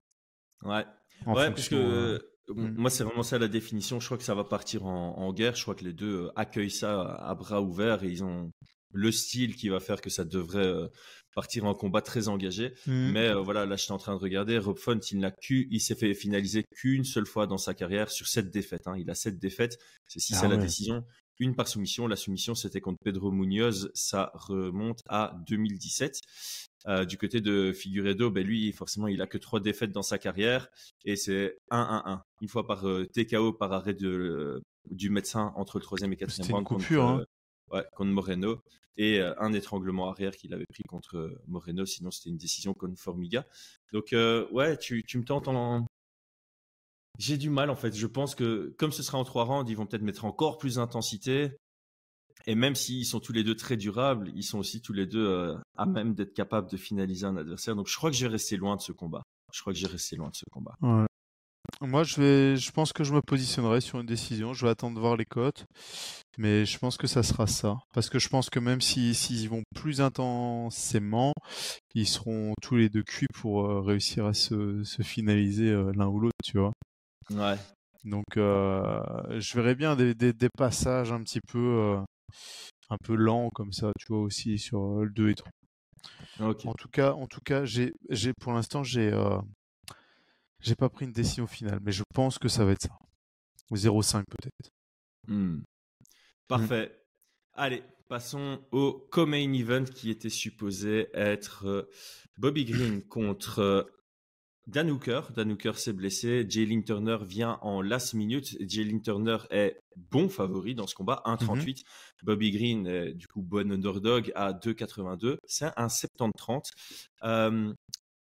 Ouais. en Ouais, parce que euh, hmm. moi, c'est vraiment ça la définition. Je crois que ça va partir en, en guerre. Je crois que les deux accueillent ça à bras ouverts et ils ont le style qui va faire que ça devrait euh, partir en combat très engagé. Hmm. Mais euh, voilà, là, j'étais en train de regarder. Rob Font, il n'a qu'u- il s'est fait finaliser qu'une seule fois dans sa carrière sur sept défaites. Hein. Il a sept défaites. C'est si Ah ça la décision. Une par soumission. La soumission, c'était contre Pedro Munoz. Ça remonte à 2017. Euh, du côté de Figueredo, ben lui, forcément, il a que trois défaites dans sa carrière et c'est 1-1-1. Une fois par euh, TKO par arrêt de, du médecin entre le troisième et quatrième C'était une round contre, coupure, hein. Ouais, contre Moreno et euh, un étranglement arrière qu'il avait pris contre euh, Moreno. Sinon, c'était une décision contre Formiga. Donc, euh, ouais, tu, me tentes en. J'ai du mal en fait. Je pense que comme ce sera en trois rounds, ils vont peut-être mettre encore plus d'intensité. Et même s'ils sont tous les deux très durables, ils sont aussi tous les deux à même d'être capables de finaliser un adversaire. Donc je crois que je vais rester loin de ce combat. Je crois que je vais rester loin de ce combat. Ouais. Moi, je vais, je pense que je me positionnerai sur une décision. Je vais attendre de voir les cotes, mais je pense que ça sera ça, parce que je pense que même si s'ils vont plus intensément, ils seront tous les deux cuits pour euh, réussir à se, se finaliser euh, l'un ou l'autre, tu vois. Ouais. Donc, euh, je verrais bien des, des, des passages un petit peu, un peu lents comme ça, tu vois aussi sur le 2 et 3. Ok. En tout cas, en tout cas, j'ai, pour l'instant, j'ai, j'ai pas pris une décision finale, mais je pense que ça va être ça. 0,5 peut-être. Hmm. Parfait. Allez, passons au co-main event qui était supposé être euh, Bobby Green (coughs) contre euh, Dan Hooker. Dan Hooker s'est blessé. Jalen Turner vient en last minute. Jalen Turner est bon favori dans ce combat, 1,38. Bobby Green est du coup bon underdog à 2,82. C'est un 70-30. Euh,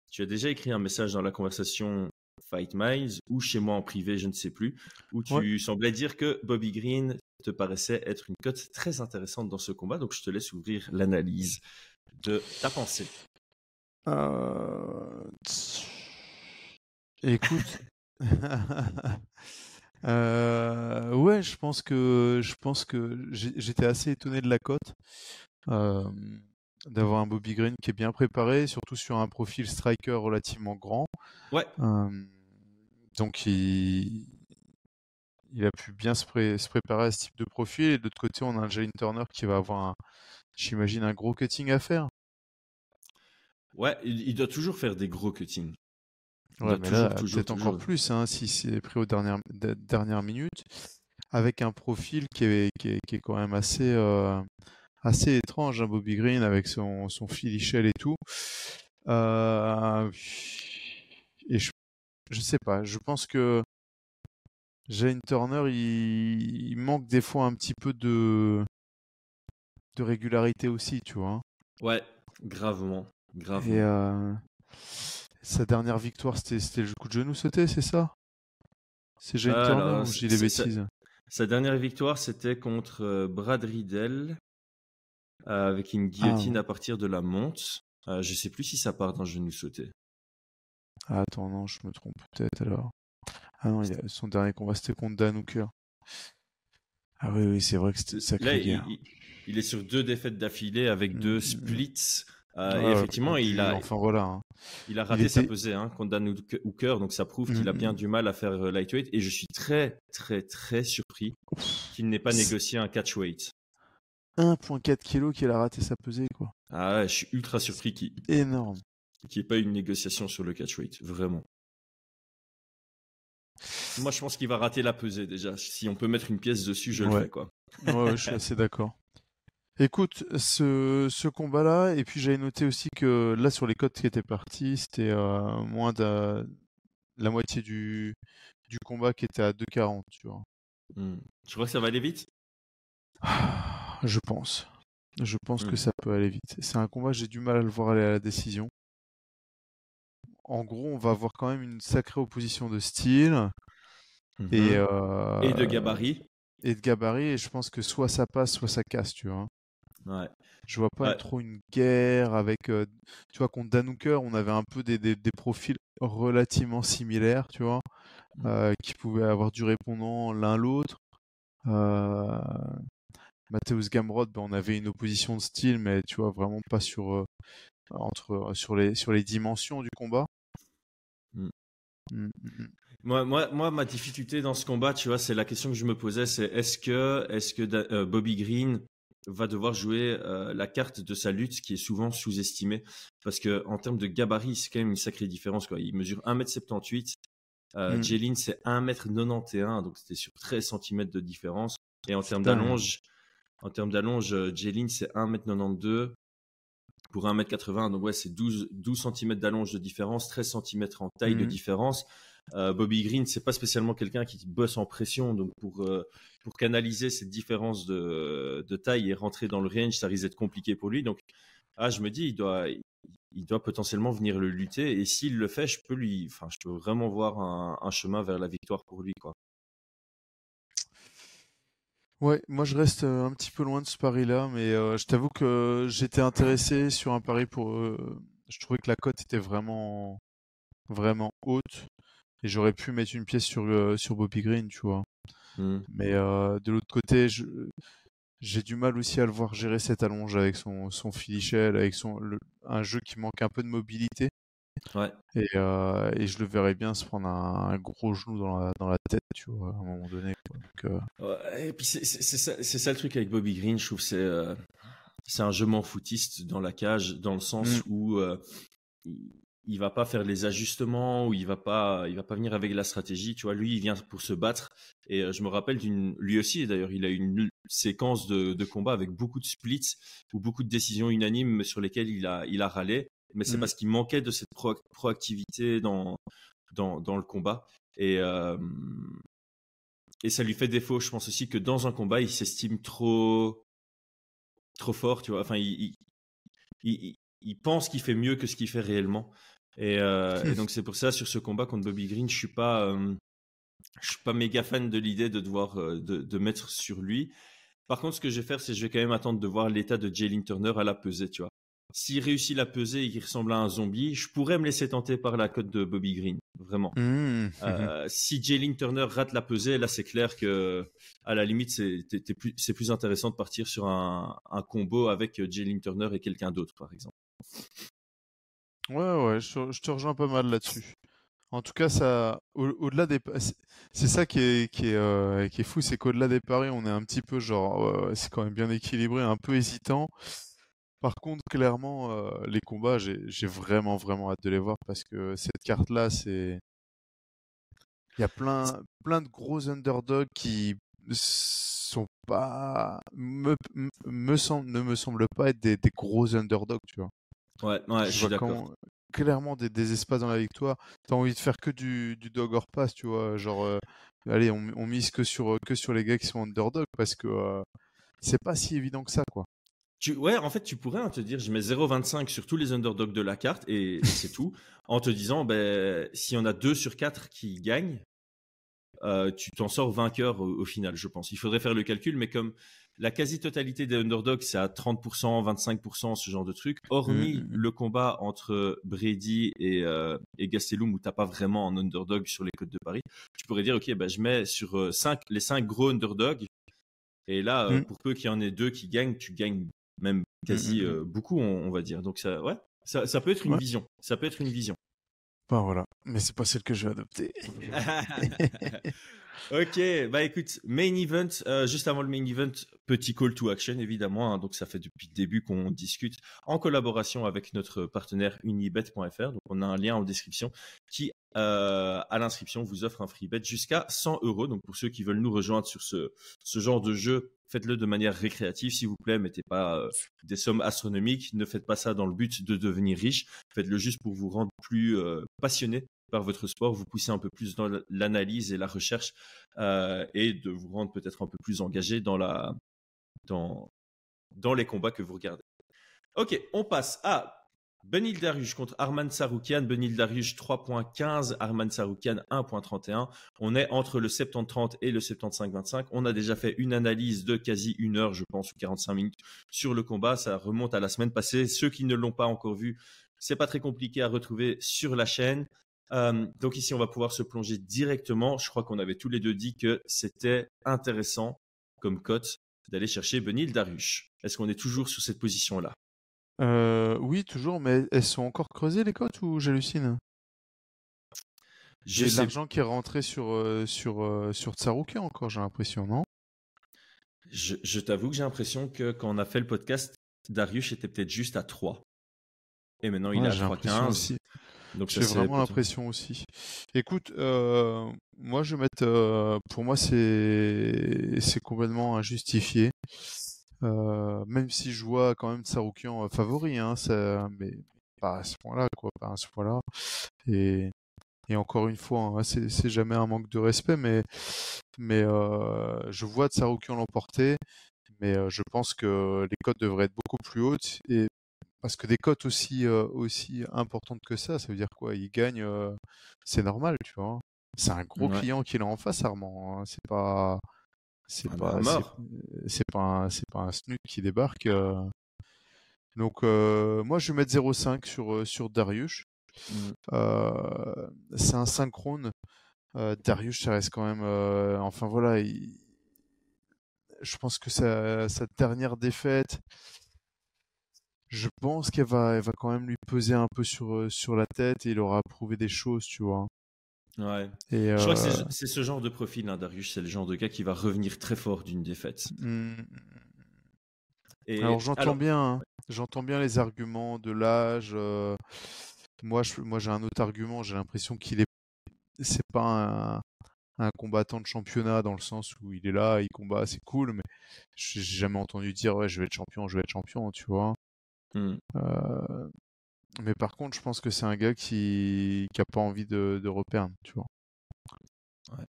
tu as déjà écrit un message dans la conversation Fight Miles ou chez moi en privé, je ne sais plus, où tu semblais dire que Bobby Green te paraissait être une cote très intéressante dans ce combat. Donc je te laisse ouvrir l'analyse de ta pensée. Euh... Écoute. (laughs) euh... Ouais, je pense que je pense que j'étais assez étonné de la cote. Euh... D'avoir un Bobby Green qui est bien préparé, surtout sur un profil striker relativement grand. Ouais. Euh... Donc il, il a pu bien se, préparer à ce type de profil. Et de l'autre côté, on a un Jalen Turner qui va avoir, j'imagine, un gros cutting à faire. Ouais, il, doit toujours faire des gros cuttings. Ouais, mais là, peut-être encore plus, hein, si c'est pris aux dernières, dernières minutes, avec un profil qui est, qui est, qui est quand même assez, euh, assez étrange, hein, Bobby Green, avec son, son filichel et tout. Euh, je, sais pas, je pense que Jane Turner, il... manque des fois un petit peu de, de régularité aussi, tu vois. Ouais, gravement. gravement. Et euh... sa dernière victoire, c'était le coup de genou sauté, c'est ça? C'est Jane Turner ou j'ai des bêtises? sa, dernière victoire, c'était contre euh, Brad Riddell euh, avec une guillotine ah. à partir de la monte. Euh, je sais plus si ça part d'un genou sauté. Ah, attends, non, je me trompe peut-être alors. Ah non, son dernier combat c'était contre Dan Hooker. Ah oui, oui, c'est vrai que c'était sacré Là, il, est sur deux défaites d'affilée avec mm, deux mm, mm. splits. Euh, et effectivement, il a, enfin, voilà, hein. il a raté sa pesée hein, contre Dan Hooker, donc ça prouve qu'il a bien du mal à faire euh, lightweight. Et je suis très, très, très surpris qu'il n'ait pas négocié un catchweight. 1.4 kg qu'il a raté sa pesée, quoi. Ah ouais, je suis ultra surpris qu'il. Énorme. Qu'il n'y ait pas une négociation sur le catchweight, vraiment. Moi, je pense qu'il va rater la pesée déjà. Si on peut mettre une pièce dessus, je le fais quoi. ouais, je suis assez d'accord. Écoute, ce, ce combat-là, et puis j'avais noté aussi que là, sur les codes qui étaient partis, c'était euh, moins de la moitié du, du combat qui était à 2,40, tu vois. Hmm. Je crois que ça va aller vite? Je pense. Je pense que hmm. ça peut aller vite. C'est un combat, j'ai du mal à le voir aller à la décision en gros, on va avoir quand même une sacrée opposition de style. Et, mhm. euh, et de gabarit. Et de gabarit, et je pense que soit ça passe, soit ça casse, tu vois. Ouais. Je vois pas trop une guerre avec. Euh, tu vois, contre Danouker, on avait un peu des, des, profils relativement similaires, tu vois, mmh. euh, qui pouvaient avoir du répondant l'un l'autre. Euh, Matthäus Gamrod, ben, on avait une opposition de style, mais tu vois, vraiment pas sur, entre, sur, les, sur les dimensions du combat. Mmh. Mmh, mmh, moi, moi, moi, ma difficulté dans ce combat, tu vois, c'est la question que je me posais, c'est est-ce que, est-ce que euh, Bobby Green va devoir jouer euh, la carte de sa lutte qui est souvent sous-estimée parce que en termes de gabarit, c'est quand même une sacrée différence. Quoi. Il mesure 1m78, euh, Jeline c'est 1m91, donc c'était sur 13 cm de différence. Et en termes d'allonge, en termes d'allonge, Jeline c'est 1m92, pour 1m80. Donc ouais, c'est 12, 12 cm d'allonge de différence, 13 cm en taille de mhm. différence. Euh, Bobby Green, c'est pas spécialement quelqu'un qui bosse en pression, donc pour euh, pour canaliser cette différence de, de taille et rentrer dans le range, ça risque d'être compliqué pour lui. Donc ah, je me dis, il doit il doit potentiellement venir le lutter et s'il le fait, je peux lui, enfin, je peux vraiment voir un, un chemin vers la victoire pour lui, quoi. Ouais, moi je reste euh, un petit peu loin de ce pari-là, mais euh, je t'avoue que j'étais intéressé sur un pari pour. Euh, je trouvais que la cote était vraiment, vraiment haute et j'aurais pu mettre une pièce sur sur Bobby Green, tu vois. Mmh. Mais de l'autre côté, j'ai du mal aussi à le voir gérer cette allonge avec son son filichel, avec son un jeu qui manque un peu de mobilité. Ouais. Et, euh, et je le verrais bien se prendre un, gros genou dans la, dans la tête, tu vois, à un moment donné. Euh, et puis c'est ça, ça, le truc avec Bobby Green, je trouve c'est euh, c'est un jeu foutiste dans la cage, dans le sens mm. où il va pas faire les ajustements ou il va pas, il va pas venir avec la stratégie. Tu vois, lui, il vient pour se battre. Et je me rappelle d'une, lui aussi d'ailleurs, il a une séquence de, de combat avec beaucoup de splits ou beaucoup de décisions unanimes sur lesquelles il a, il a râlé. Mais c'est Mm. parce qu'il manquait de cette pro- proactivité dans, dans, dans le combat. Et, euh, et ça lui fait défaut. Je pense aussi que dans un combat, il s'estime trop, trop fort. Tu vois, enfin, il, il, il, il pense qu'il fait mieux que ce qu'il fait réellement. Et, euh, et (laughs) donc c'est pour ça sur ce combat contre Bobby Green, je suis pas, euh, je suis pas méga fan de l'idée de devoir euh, de, de mettre sur lui. Par contre, ce que je vais faire, c'est que je vais quand même attendre de voir l'état de Jalen Turner à la pesée, tu vois. S'il réussit la pesée et qu'il ressemble à un zombie, je pourrais me laisser tenter par la cote de Bobby Green, vraiment. Mmh. Euh, si Jalen Turner rate la pesée, là c'est clair que à la limite c'est plus, intéressant de partir sur un, un combo avec Jalen Turner et quelqu'un d'autre par exemple. Ouais, ouais, je, te- je te rejoins pas mal là-dessus. En tout cas, ça, au- au-delà des, c'est ça qui est, qui est, euh, qui est fou, c'est qu'au-delà des paris, on est un petit peu genre, c'est quand même bien équilibré, un peu hésitant. Par contre, clairement, euh, les combats, j'ai, vraiment, vraiment hâte de les voir parce que cette carte-là, c'est, il y a plein, plein de gros underdogs qui sont pas, me, me, me semble, ne me semblent pas être des, des gros underdogs, tu vois. Ouais, ouais, je Je suis d'accord. clairement des, des espaces dans la victoire. T'as envie de faire que du, du dog or pass, tu vois. Genre, euh, allez, on, on mise que sur, que sur les gars qui sont underdog parce que euh, c'est pas si évident que ça, quoi. Tu, ouais, en fait, tu pourrais hein, te dire, je mets 0,25 sur tous les underdogs de la carte et, (laughs) c'est tout, en te disant, ben, s'il y en a deux sur quatre qui gagnent, euh, tu t'en sors vainqueur au, au final, je pense. Il faudrait faire le calcul, mais comme la quasi-totalité des underdogs, c'est à 30%, 25%, ce genre de truc, hormis Mm, mm, mm. le combat entre Brady et, euh, et Gastelum, où t'as pas vraiment un underdog sur les codes de Paris, tu pourrais dire, ok, ben, je mets sur euh, cinq, les 5 gros underdogs, et là, pour peu qu'il y en ait deux qui gagnent, tu gagnes même quasi Mm, mm, mm. euh, beaucoup, on, on va dire. Donc ça, ouais, ça, ça peut être une Ouais. vision. Ça peut être une vision. Bah voilà. Mais c'est pas celle que je vais adopter. (laughs) (laughs) ok, bah écoute, main event, euh, juste avant le main event, petit call to action évidemment, hein, donc ça fait depuis le début qu'on discute en collaboration avec notre partenaire unibet.fr, donc on a un lien en description qui euh, à l'inscription vous offre un free bet jusqu'à 100 euros, donc pour ceux qui veulent nous rejoindre sur ce, ce genre de jeu, faites-le de manière récréative s'il vous plaît, mettez pas euh, des sommes astronomiques, ne faites pas ça dans le but de devenir riche, faites-le juste pour vous rendre plus passionné par votre sport, vous pousser un peu plus dans l'analyse et la recherche euh, et de vous rendre peut-être un peu plus engagé dans les combats que vous regardez. Ok, on passe à Benil Daruj contre Arman Saroukian. Benil Daruj 3.15, Arman Saroukian 1.31. On est entre le 70-30 et le 75-25. On a déjà fait une analyse de quasi une heure, je pense, ou 45 minutes sur le combat. Ça remonte à la semaine passée. Ceux qui ne l'ont pas encore vu, c'est pas très compliqué à retrouver sur la chaîne. Euh, donc ici, on va pouvoir se plonger directement. Je crois qu'on avait tous les deux dit que c'était intéressant comme cote d'aller chercher Benil Darush. Est-ce qu'on est toujours sur cette position-là? Euh, oui, toujours, mais elles sont encore creusées les cotes ou j'hallucine? J'ai de l'argent qui est rentré sur, euh, sur, euh, sur encore, j'ai l'impression, non? Je, je t'avoue que j'ai l'impression que quand on a fait le podcast, Darius était peut-être juste à 3. Et maintenant, il Ouais, est à l'impression 3,15. Donc J'ai vraiment l'impression aussi. Écoute, euh, moi je vais mettre, euh, pour moi c'est c'est complètement injustifié. Euh, même si je vois quand même Saroukian favori, hein, ça, mais pas à ce point-là, quoi, pas à ce point-là. Et, et encore une fois, hein, c'est jamais un manque de respect, mais mais je vois Saroukian l'emporter, mais je pense que les cotes devraient être beaucoup plus hautes et parce que des cotes aussi, euh, aussi importantes que ça, ça veut dire quoi? Il gagne, euh, c'est normal, tu vois. C'est un gros Ouais. client qu'il a en face, Armand. hein. C'est pas, c'est Ah pas, bah, c'est- c'est pas, un, c'est pas un snoot qui débarque. euh. Donc moi, je vais mettre 0,5 sur sur Darius. Mm. Euh, c'est un synchrone. Darius, ça reste quand même. enfin voilà, il- je pense que sa, sa dernière défaite, je pense qu'elle va, elle va quand même lui peser un peu sur, euh, sur la tête et il aura prouvé des choses, tu vois. Ouais. Et, Je crois que euh, c'est- ce genre de profil, hein, Darius. C'est le genre de gars qui va revenir très fort d'une défaite. hmm, Et alors j'entends alors, bien, hein, j'entends bien les arguments de l'âge, euh, moi, je, moi j'ai un autre argument. J'ai l'impression qu'il est, c'est pas un, un combattant de championnat dans le sens où il est là, il combat, c'est cool, mais j'ai jamais entendu dire ouais, je vais être champion, je vais être champion, tu vois. Euh, mais par contre, je pense que c'est un gars qui qui a pas envie de, de reperdre, tu vois. Ouais.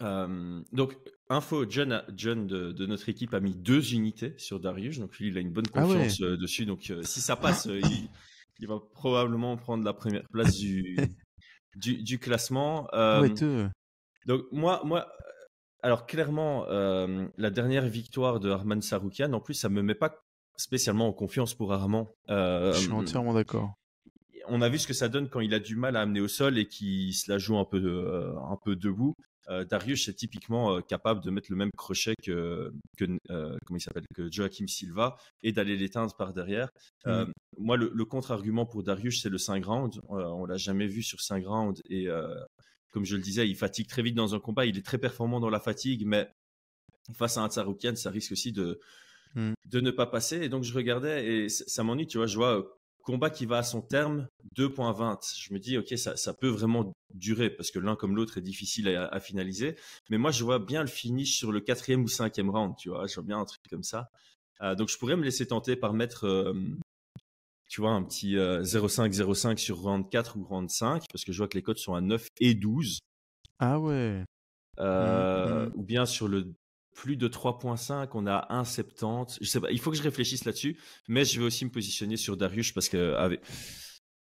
Euh, donc, info, John, de, de notre équipe a mis deux unités sur Darius, donc lui, il a une bonne Ah ouais. confiance dessus. Donc, si ça passe, (laughs) il, il va probablement prendre la première place du, du, du classement. Ah ouais, donc, moi, moi, alors clairement, euh, la dernière victoire de Arman Saroukian, en plus, ça me met pas spécialement en confiance pour Armand. Euh, je suis entièrement d'accord. on a vu ce que ça donne quand il a du mal à amener au sol et qu'il se la joue un peu, euh, un peu debout. Euh, Darius est typiquement euh, capable de mettre le même crochet que, que euh, comment il s'appelle que Joachim Silva et d'aller l'éteindre par derrière. Euh, Moi, le, le contre-argument pour Darius, c'est le 5 rounds. Euh, on l'a jamais vu sur 5 rounds et euh, comme je le disais, il fatigue très vite dans un combat. Il est très performant dans la fatigue, mais face à un Tsaroukian, ça risque aussi de, Mm. de ne pas passer. Et donc, je regardais et ça m'ennuie, tu vois. Je vois euh, combat qui va à son terme, 2.20. Je me dis, ok, ça, ça peut vraiment durer parce que l'un comme l'autre est difficile à, à finaliser. Mais moi, je vois bien le finish sur le quatrième ou cinquième round, tu vois. Je vois bien un truc comme ça. Euh, donc, je pourrais me laisser tenter par mettre, euh, tu vois, un petit euh, 0,5-0,5 sur round 4 ou round 5 parce que je vois que les codes sont à 9 et 12. Ah ouais. Euh, Mhm. Ou bien sur le plus de 3.5, on a 1,70. Je sais pas, il faut que je réfléchisse là-dessus, mais je vais aussi me positionner sur Darius parce que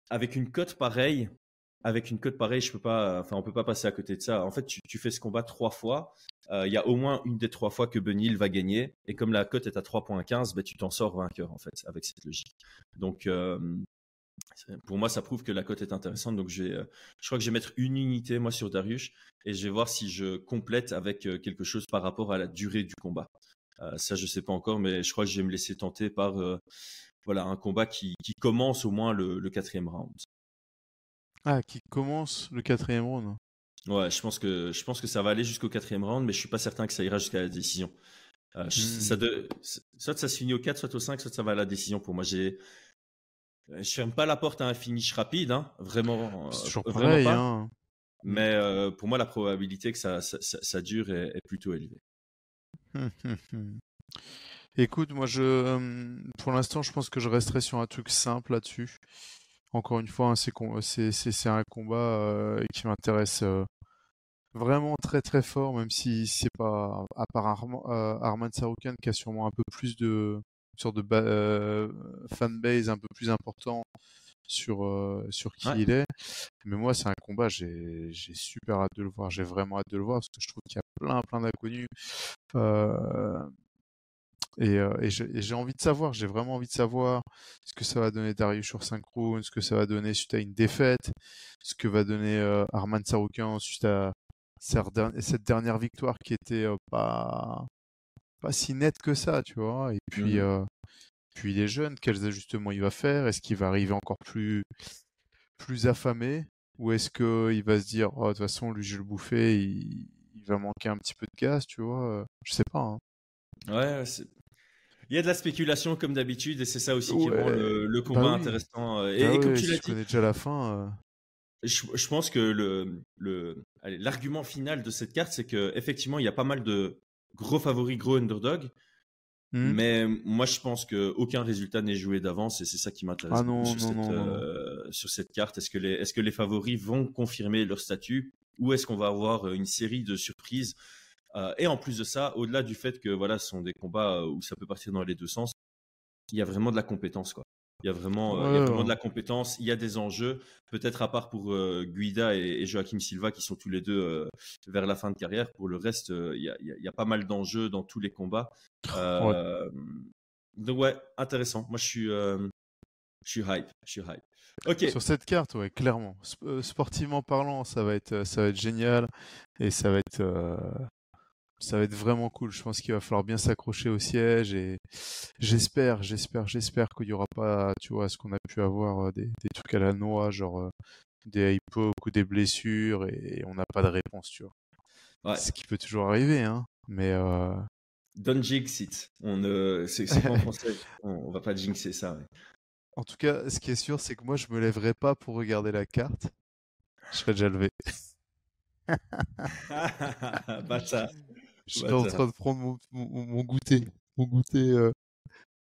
avec, une cote pareille, avec une cote pareille, je peux pas, enfin, on peut pas passer à côté de ça. En fait, tu, fais ce combat trois fois. euh, Il y a au moins une des trois fois que Benil va gagner. Et comme la cote est à 3.15, ben, tu t'en sors vainqueur, en fait, avec cette logique. Donc, euh, pour moi, ça prouve que la cote est intéressante. Donc, je, vais, euh, je crois que je vais mettre une unité, moi, sur Darius et je vais voir si je complète avec euh, quelque chose par rapport à la durée du combat. Euh, ça, je sais pas encore, mais je crois que je vais me laisser tenter par euh, voilà un combat qui, qui commence au moins le, le quatrième round. Ah, qui commence le quatrième round. Ouais, je pense que je pense que ça va aller jusqu'au quatrième round, mais je suis pas certain que ça ira jusqu'à la décision. Euh, Hmm. ça de- soit ça se finit au 4, soit au 5, soit ça va à la décision. Pour moi, j'ai je ferme pas la porte à un finish rapide, hein, vraiment. C'est euh, toujours vraiment pareil, pas. hein. Mais euh, pour moi, la probabilité que ça, ça, ça- ça dure est, est plutôt élevée. (laughs) Écoute, moi, je, euh, pour l'instant, je pense que je resterai sur un truc simple là-dessus. Encore une fois, hein, c'est un combat euh, qui m'intéresse euh, vraiment très très fort, même si c'est pas, à part Arma- euh, Arman Saroukan qui a sûrement un peu plus de sorte de euh, fanbase un peu plus important sur euh, sur qui Ouais. il est. Mais moi, c'est un combat, j'ai super hâte de le voir. J'ai vraiment hâte de le voir parce que je trouve qu'il y a plein plein d'inconnus. Euh, et, et j'ai envie de savoir, j'ai vraiment envie de savoir ce que ça va donner Darius sur 5 rounds, ce que ça va donner suite à une défaite, ce que va donner Arman Saroukian suite à cette derni- cette dernière victoire qui était pas pas si nette que ça, tu vois? Et puis euh, puis il est jeune, quels ajustements il va faire? Est-ce qu'il va arriver encore plus plus affamé? Ou est-ce que il va se dire oh, de toute façon lui je le bouffer, il, il va manquer un petit peu de gaz, tu vois? Je sais pas. hein. Ouais, il y a de la spéculation comme d'habitude et c'est ça aussi qui rend le, le combat bah oui. intéressant. euh, Et, Ah et comme ouais, tu si l'as je dit, connais déjà la fin. euh, je, je pense que le, l'argument final de cette carte, c'est que effectivement, il y a pas mal de gros favoris, gros underdogs, hmm. mais moi, je pense que aucun résultat n'est joué d'avance et c'est ça qui m'intéresse Ah sur, euh, sur cette carte. Est-ce que les, est-ce que les favoris vont confirmer leur statut ou est-ce qu'on va avoir euh, une série de surprises Euh, Et en plus de ça, au-delà du fait que voilà, ce sont des combats où ça peut partir dans les deux sens, il y a vraiment de la compétence, quoi. Il y a vraiment, euh, il y a Ouais, vraiment ouais. de la compétence. Il y a des enjeux, peut-être à part pour euh, Guida et, et Joachim Silva qui sont tous les deux euh, vers la fin de carrière. Pour le reste, il y, a, il y pas mal d'enjeux dans tous les combats. (laughs) Euh, Donc ouais, intéressant. Moi, je suis, je suis hype. Je suis hype. Ok. Sur cette carte, ouais, clairement. Sp- sportivement parlant, ça va être, ça va être génial et ça va être, euh, ça va être vraiment cool. Je pense qu'il va falloir bien s'accrocher au siège et j'espère, j'espère, j'espère qu'il y aura pas, tu vois, ce qu'on a pu avoir euh, des, des trucs à la noix, genre euh, des hypocs ou des blessures et, on n'a pas de réponse, tu vois. Ouais. Ce qui peut toujours arriver, hein. Mais euh, Don't jinx it. On ne, c'est, en français. (laughs) On, va pas jinxer ça. En tout cas, ce qui est sûr, c'est que moi, je me lèverai pas pour regarder la carte. Je serais déjà levé. (laughs) bah serais en train de prendre mon, mon, mon goûter. Mon goûter. Euh,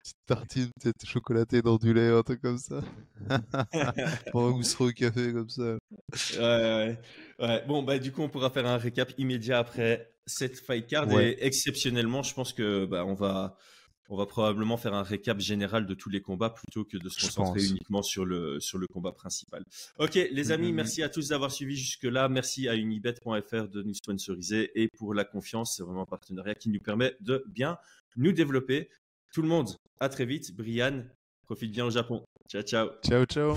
petite tartine, peut-être chocolatée dans du lait, un truc comme ça. (laughs) Pendant que vous au café, comme ça. Ouais, ouais, ouais. Bon, bah, du coup, on pourra faire un récap immédiat après cette fight card. Et exceptionnellement, je pense que bah, on va on va probablement faire un récap général de tous les combats plutôt que de se concentrer uniquement sur le, sur le combat principal. Ok, les amis, mm-hmm. merci à tous d'avoir suivi jusque-là. Merci à unibet.fr de nous sponsoriser et pour la confiance. C'est vraiment un partenariat qui nous permet de bien nous développer. Tout le monde, à très vite. Brian, profite bien au Japon. Ciao, ciao. Ciao, ciao.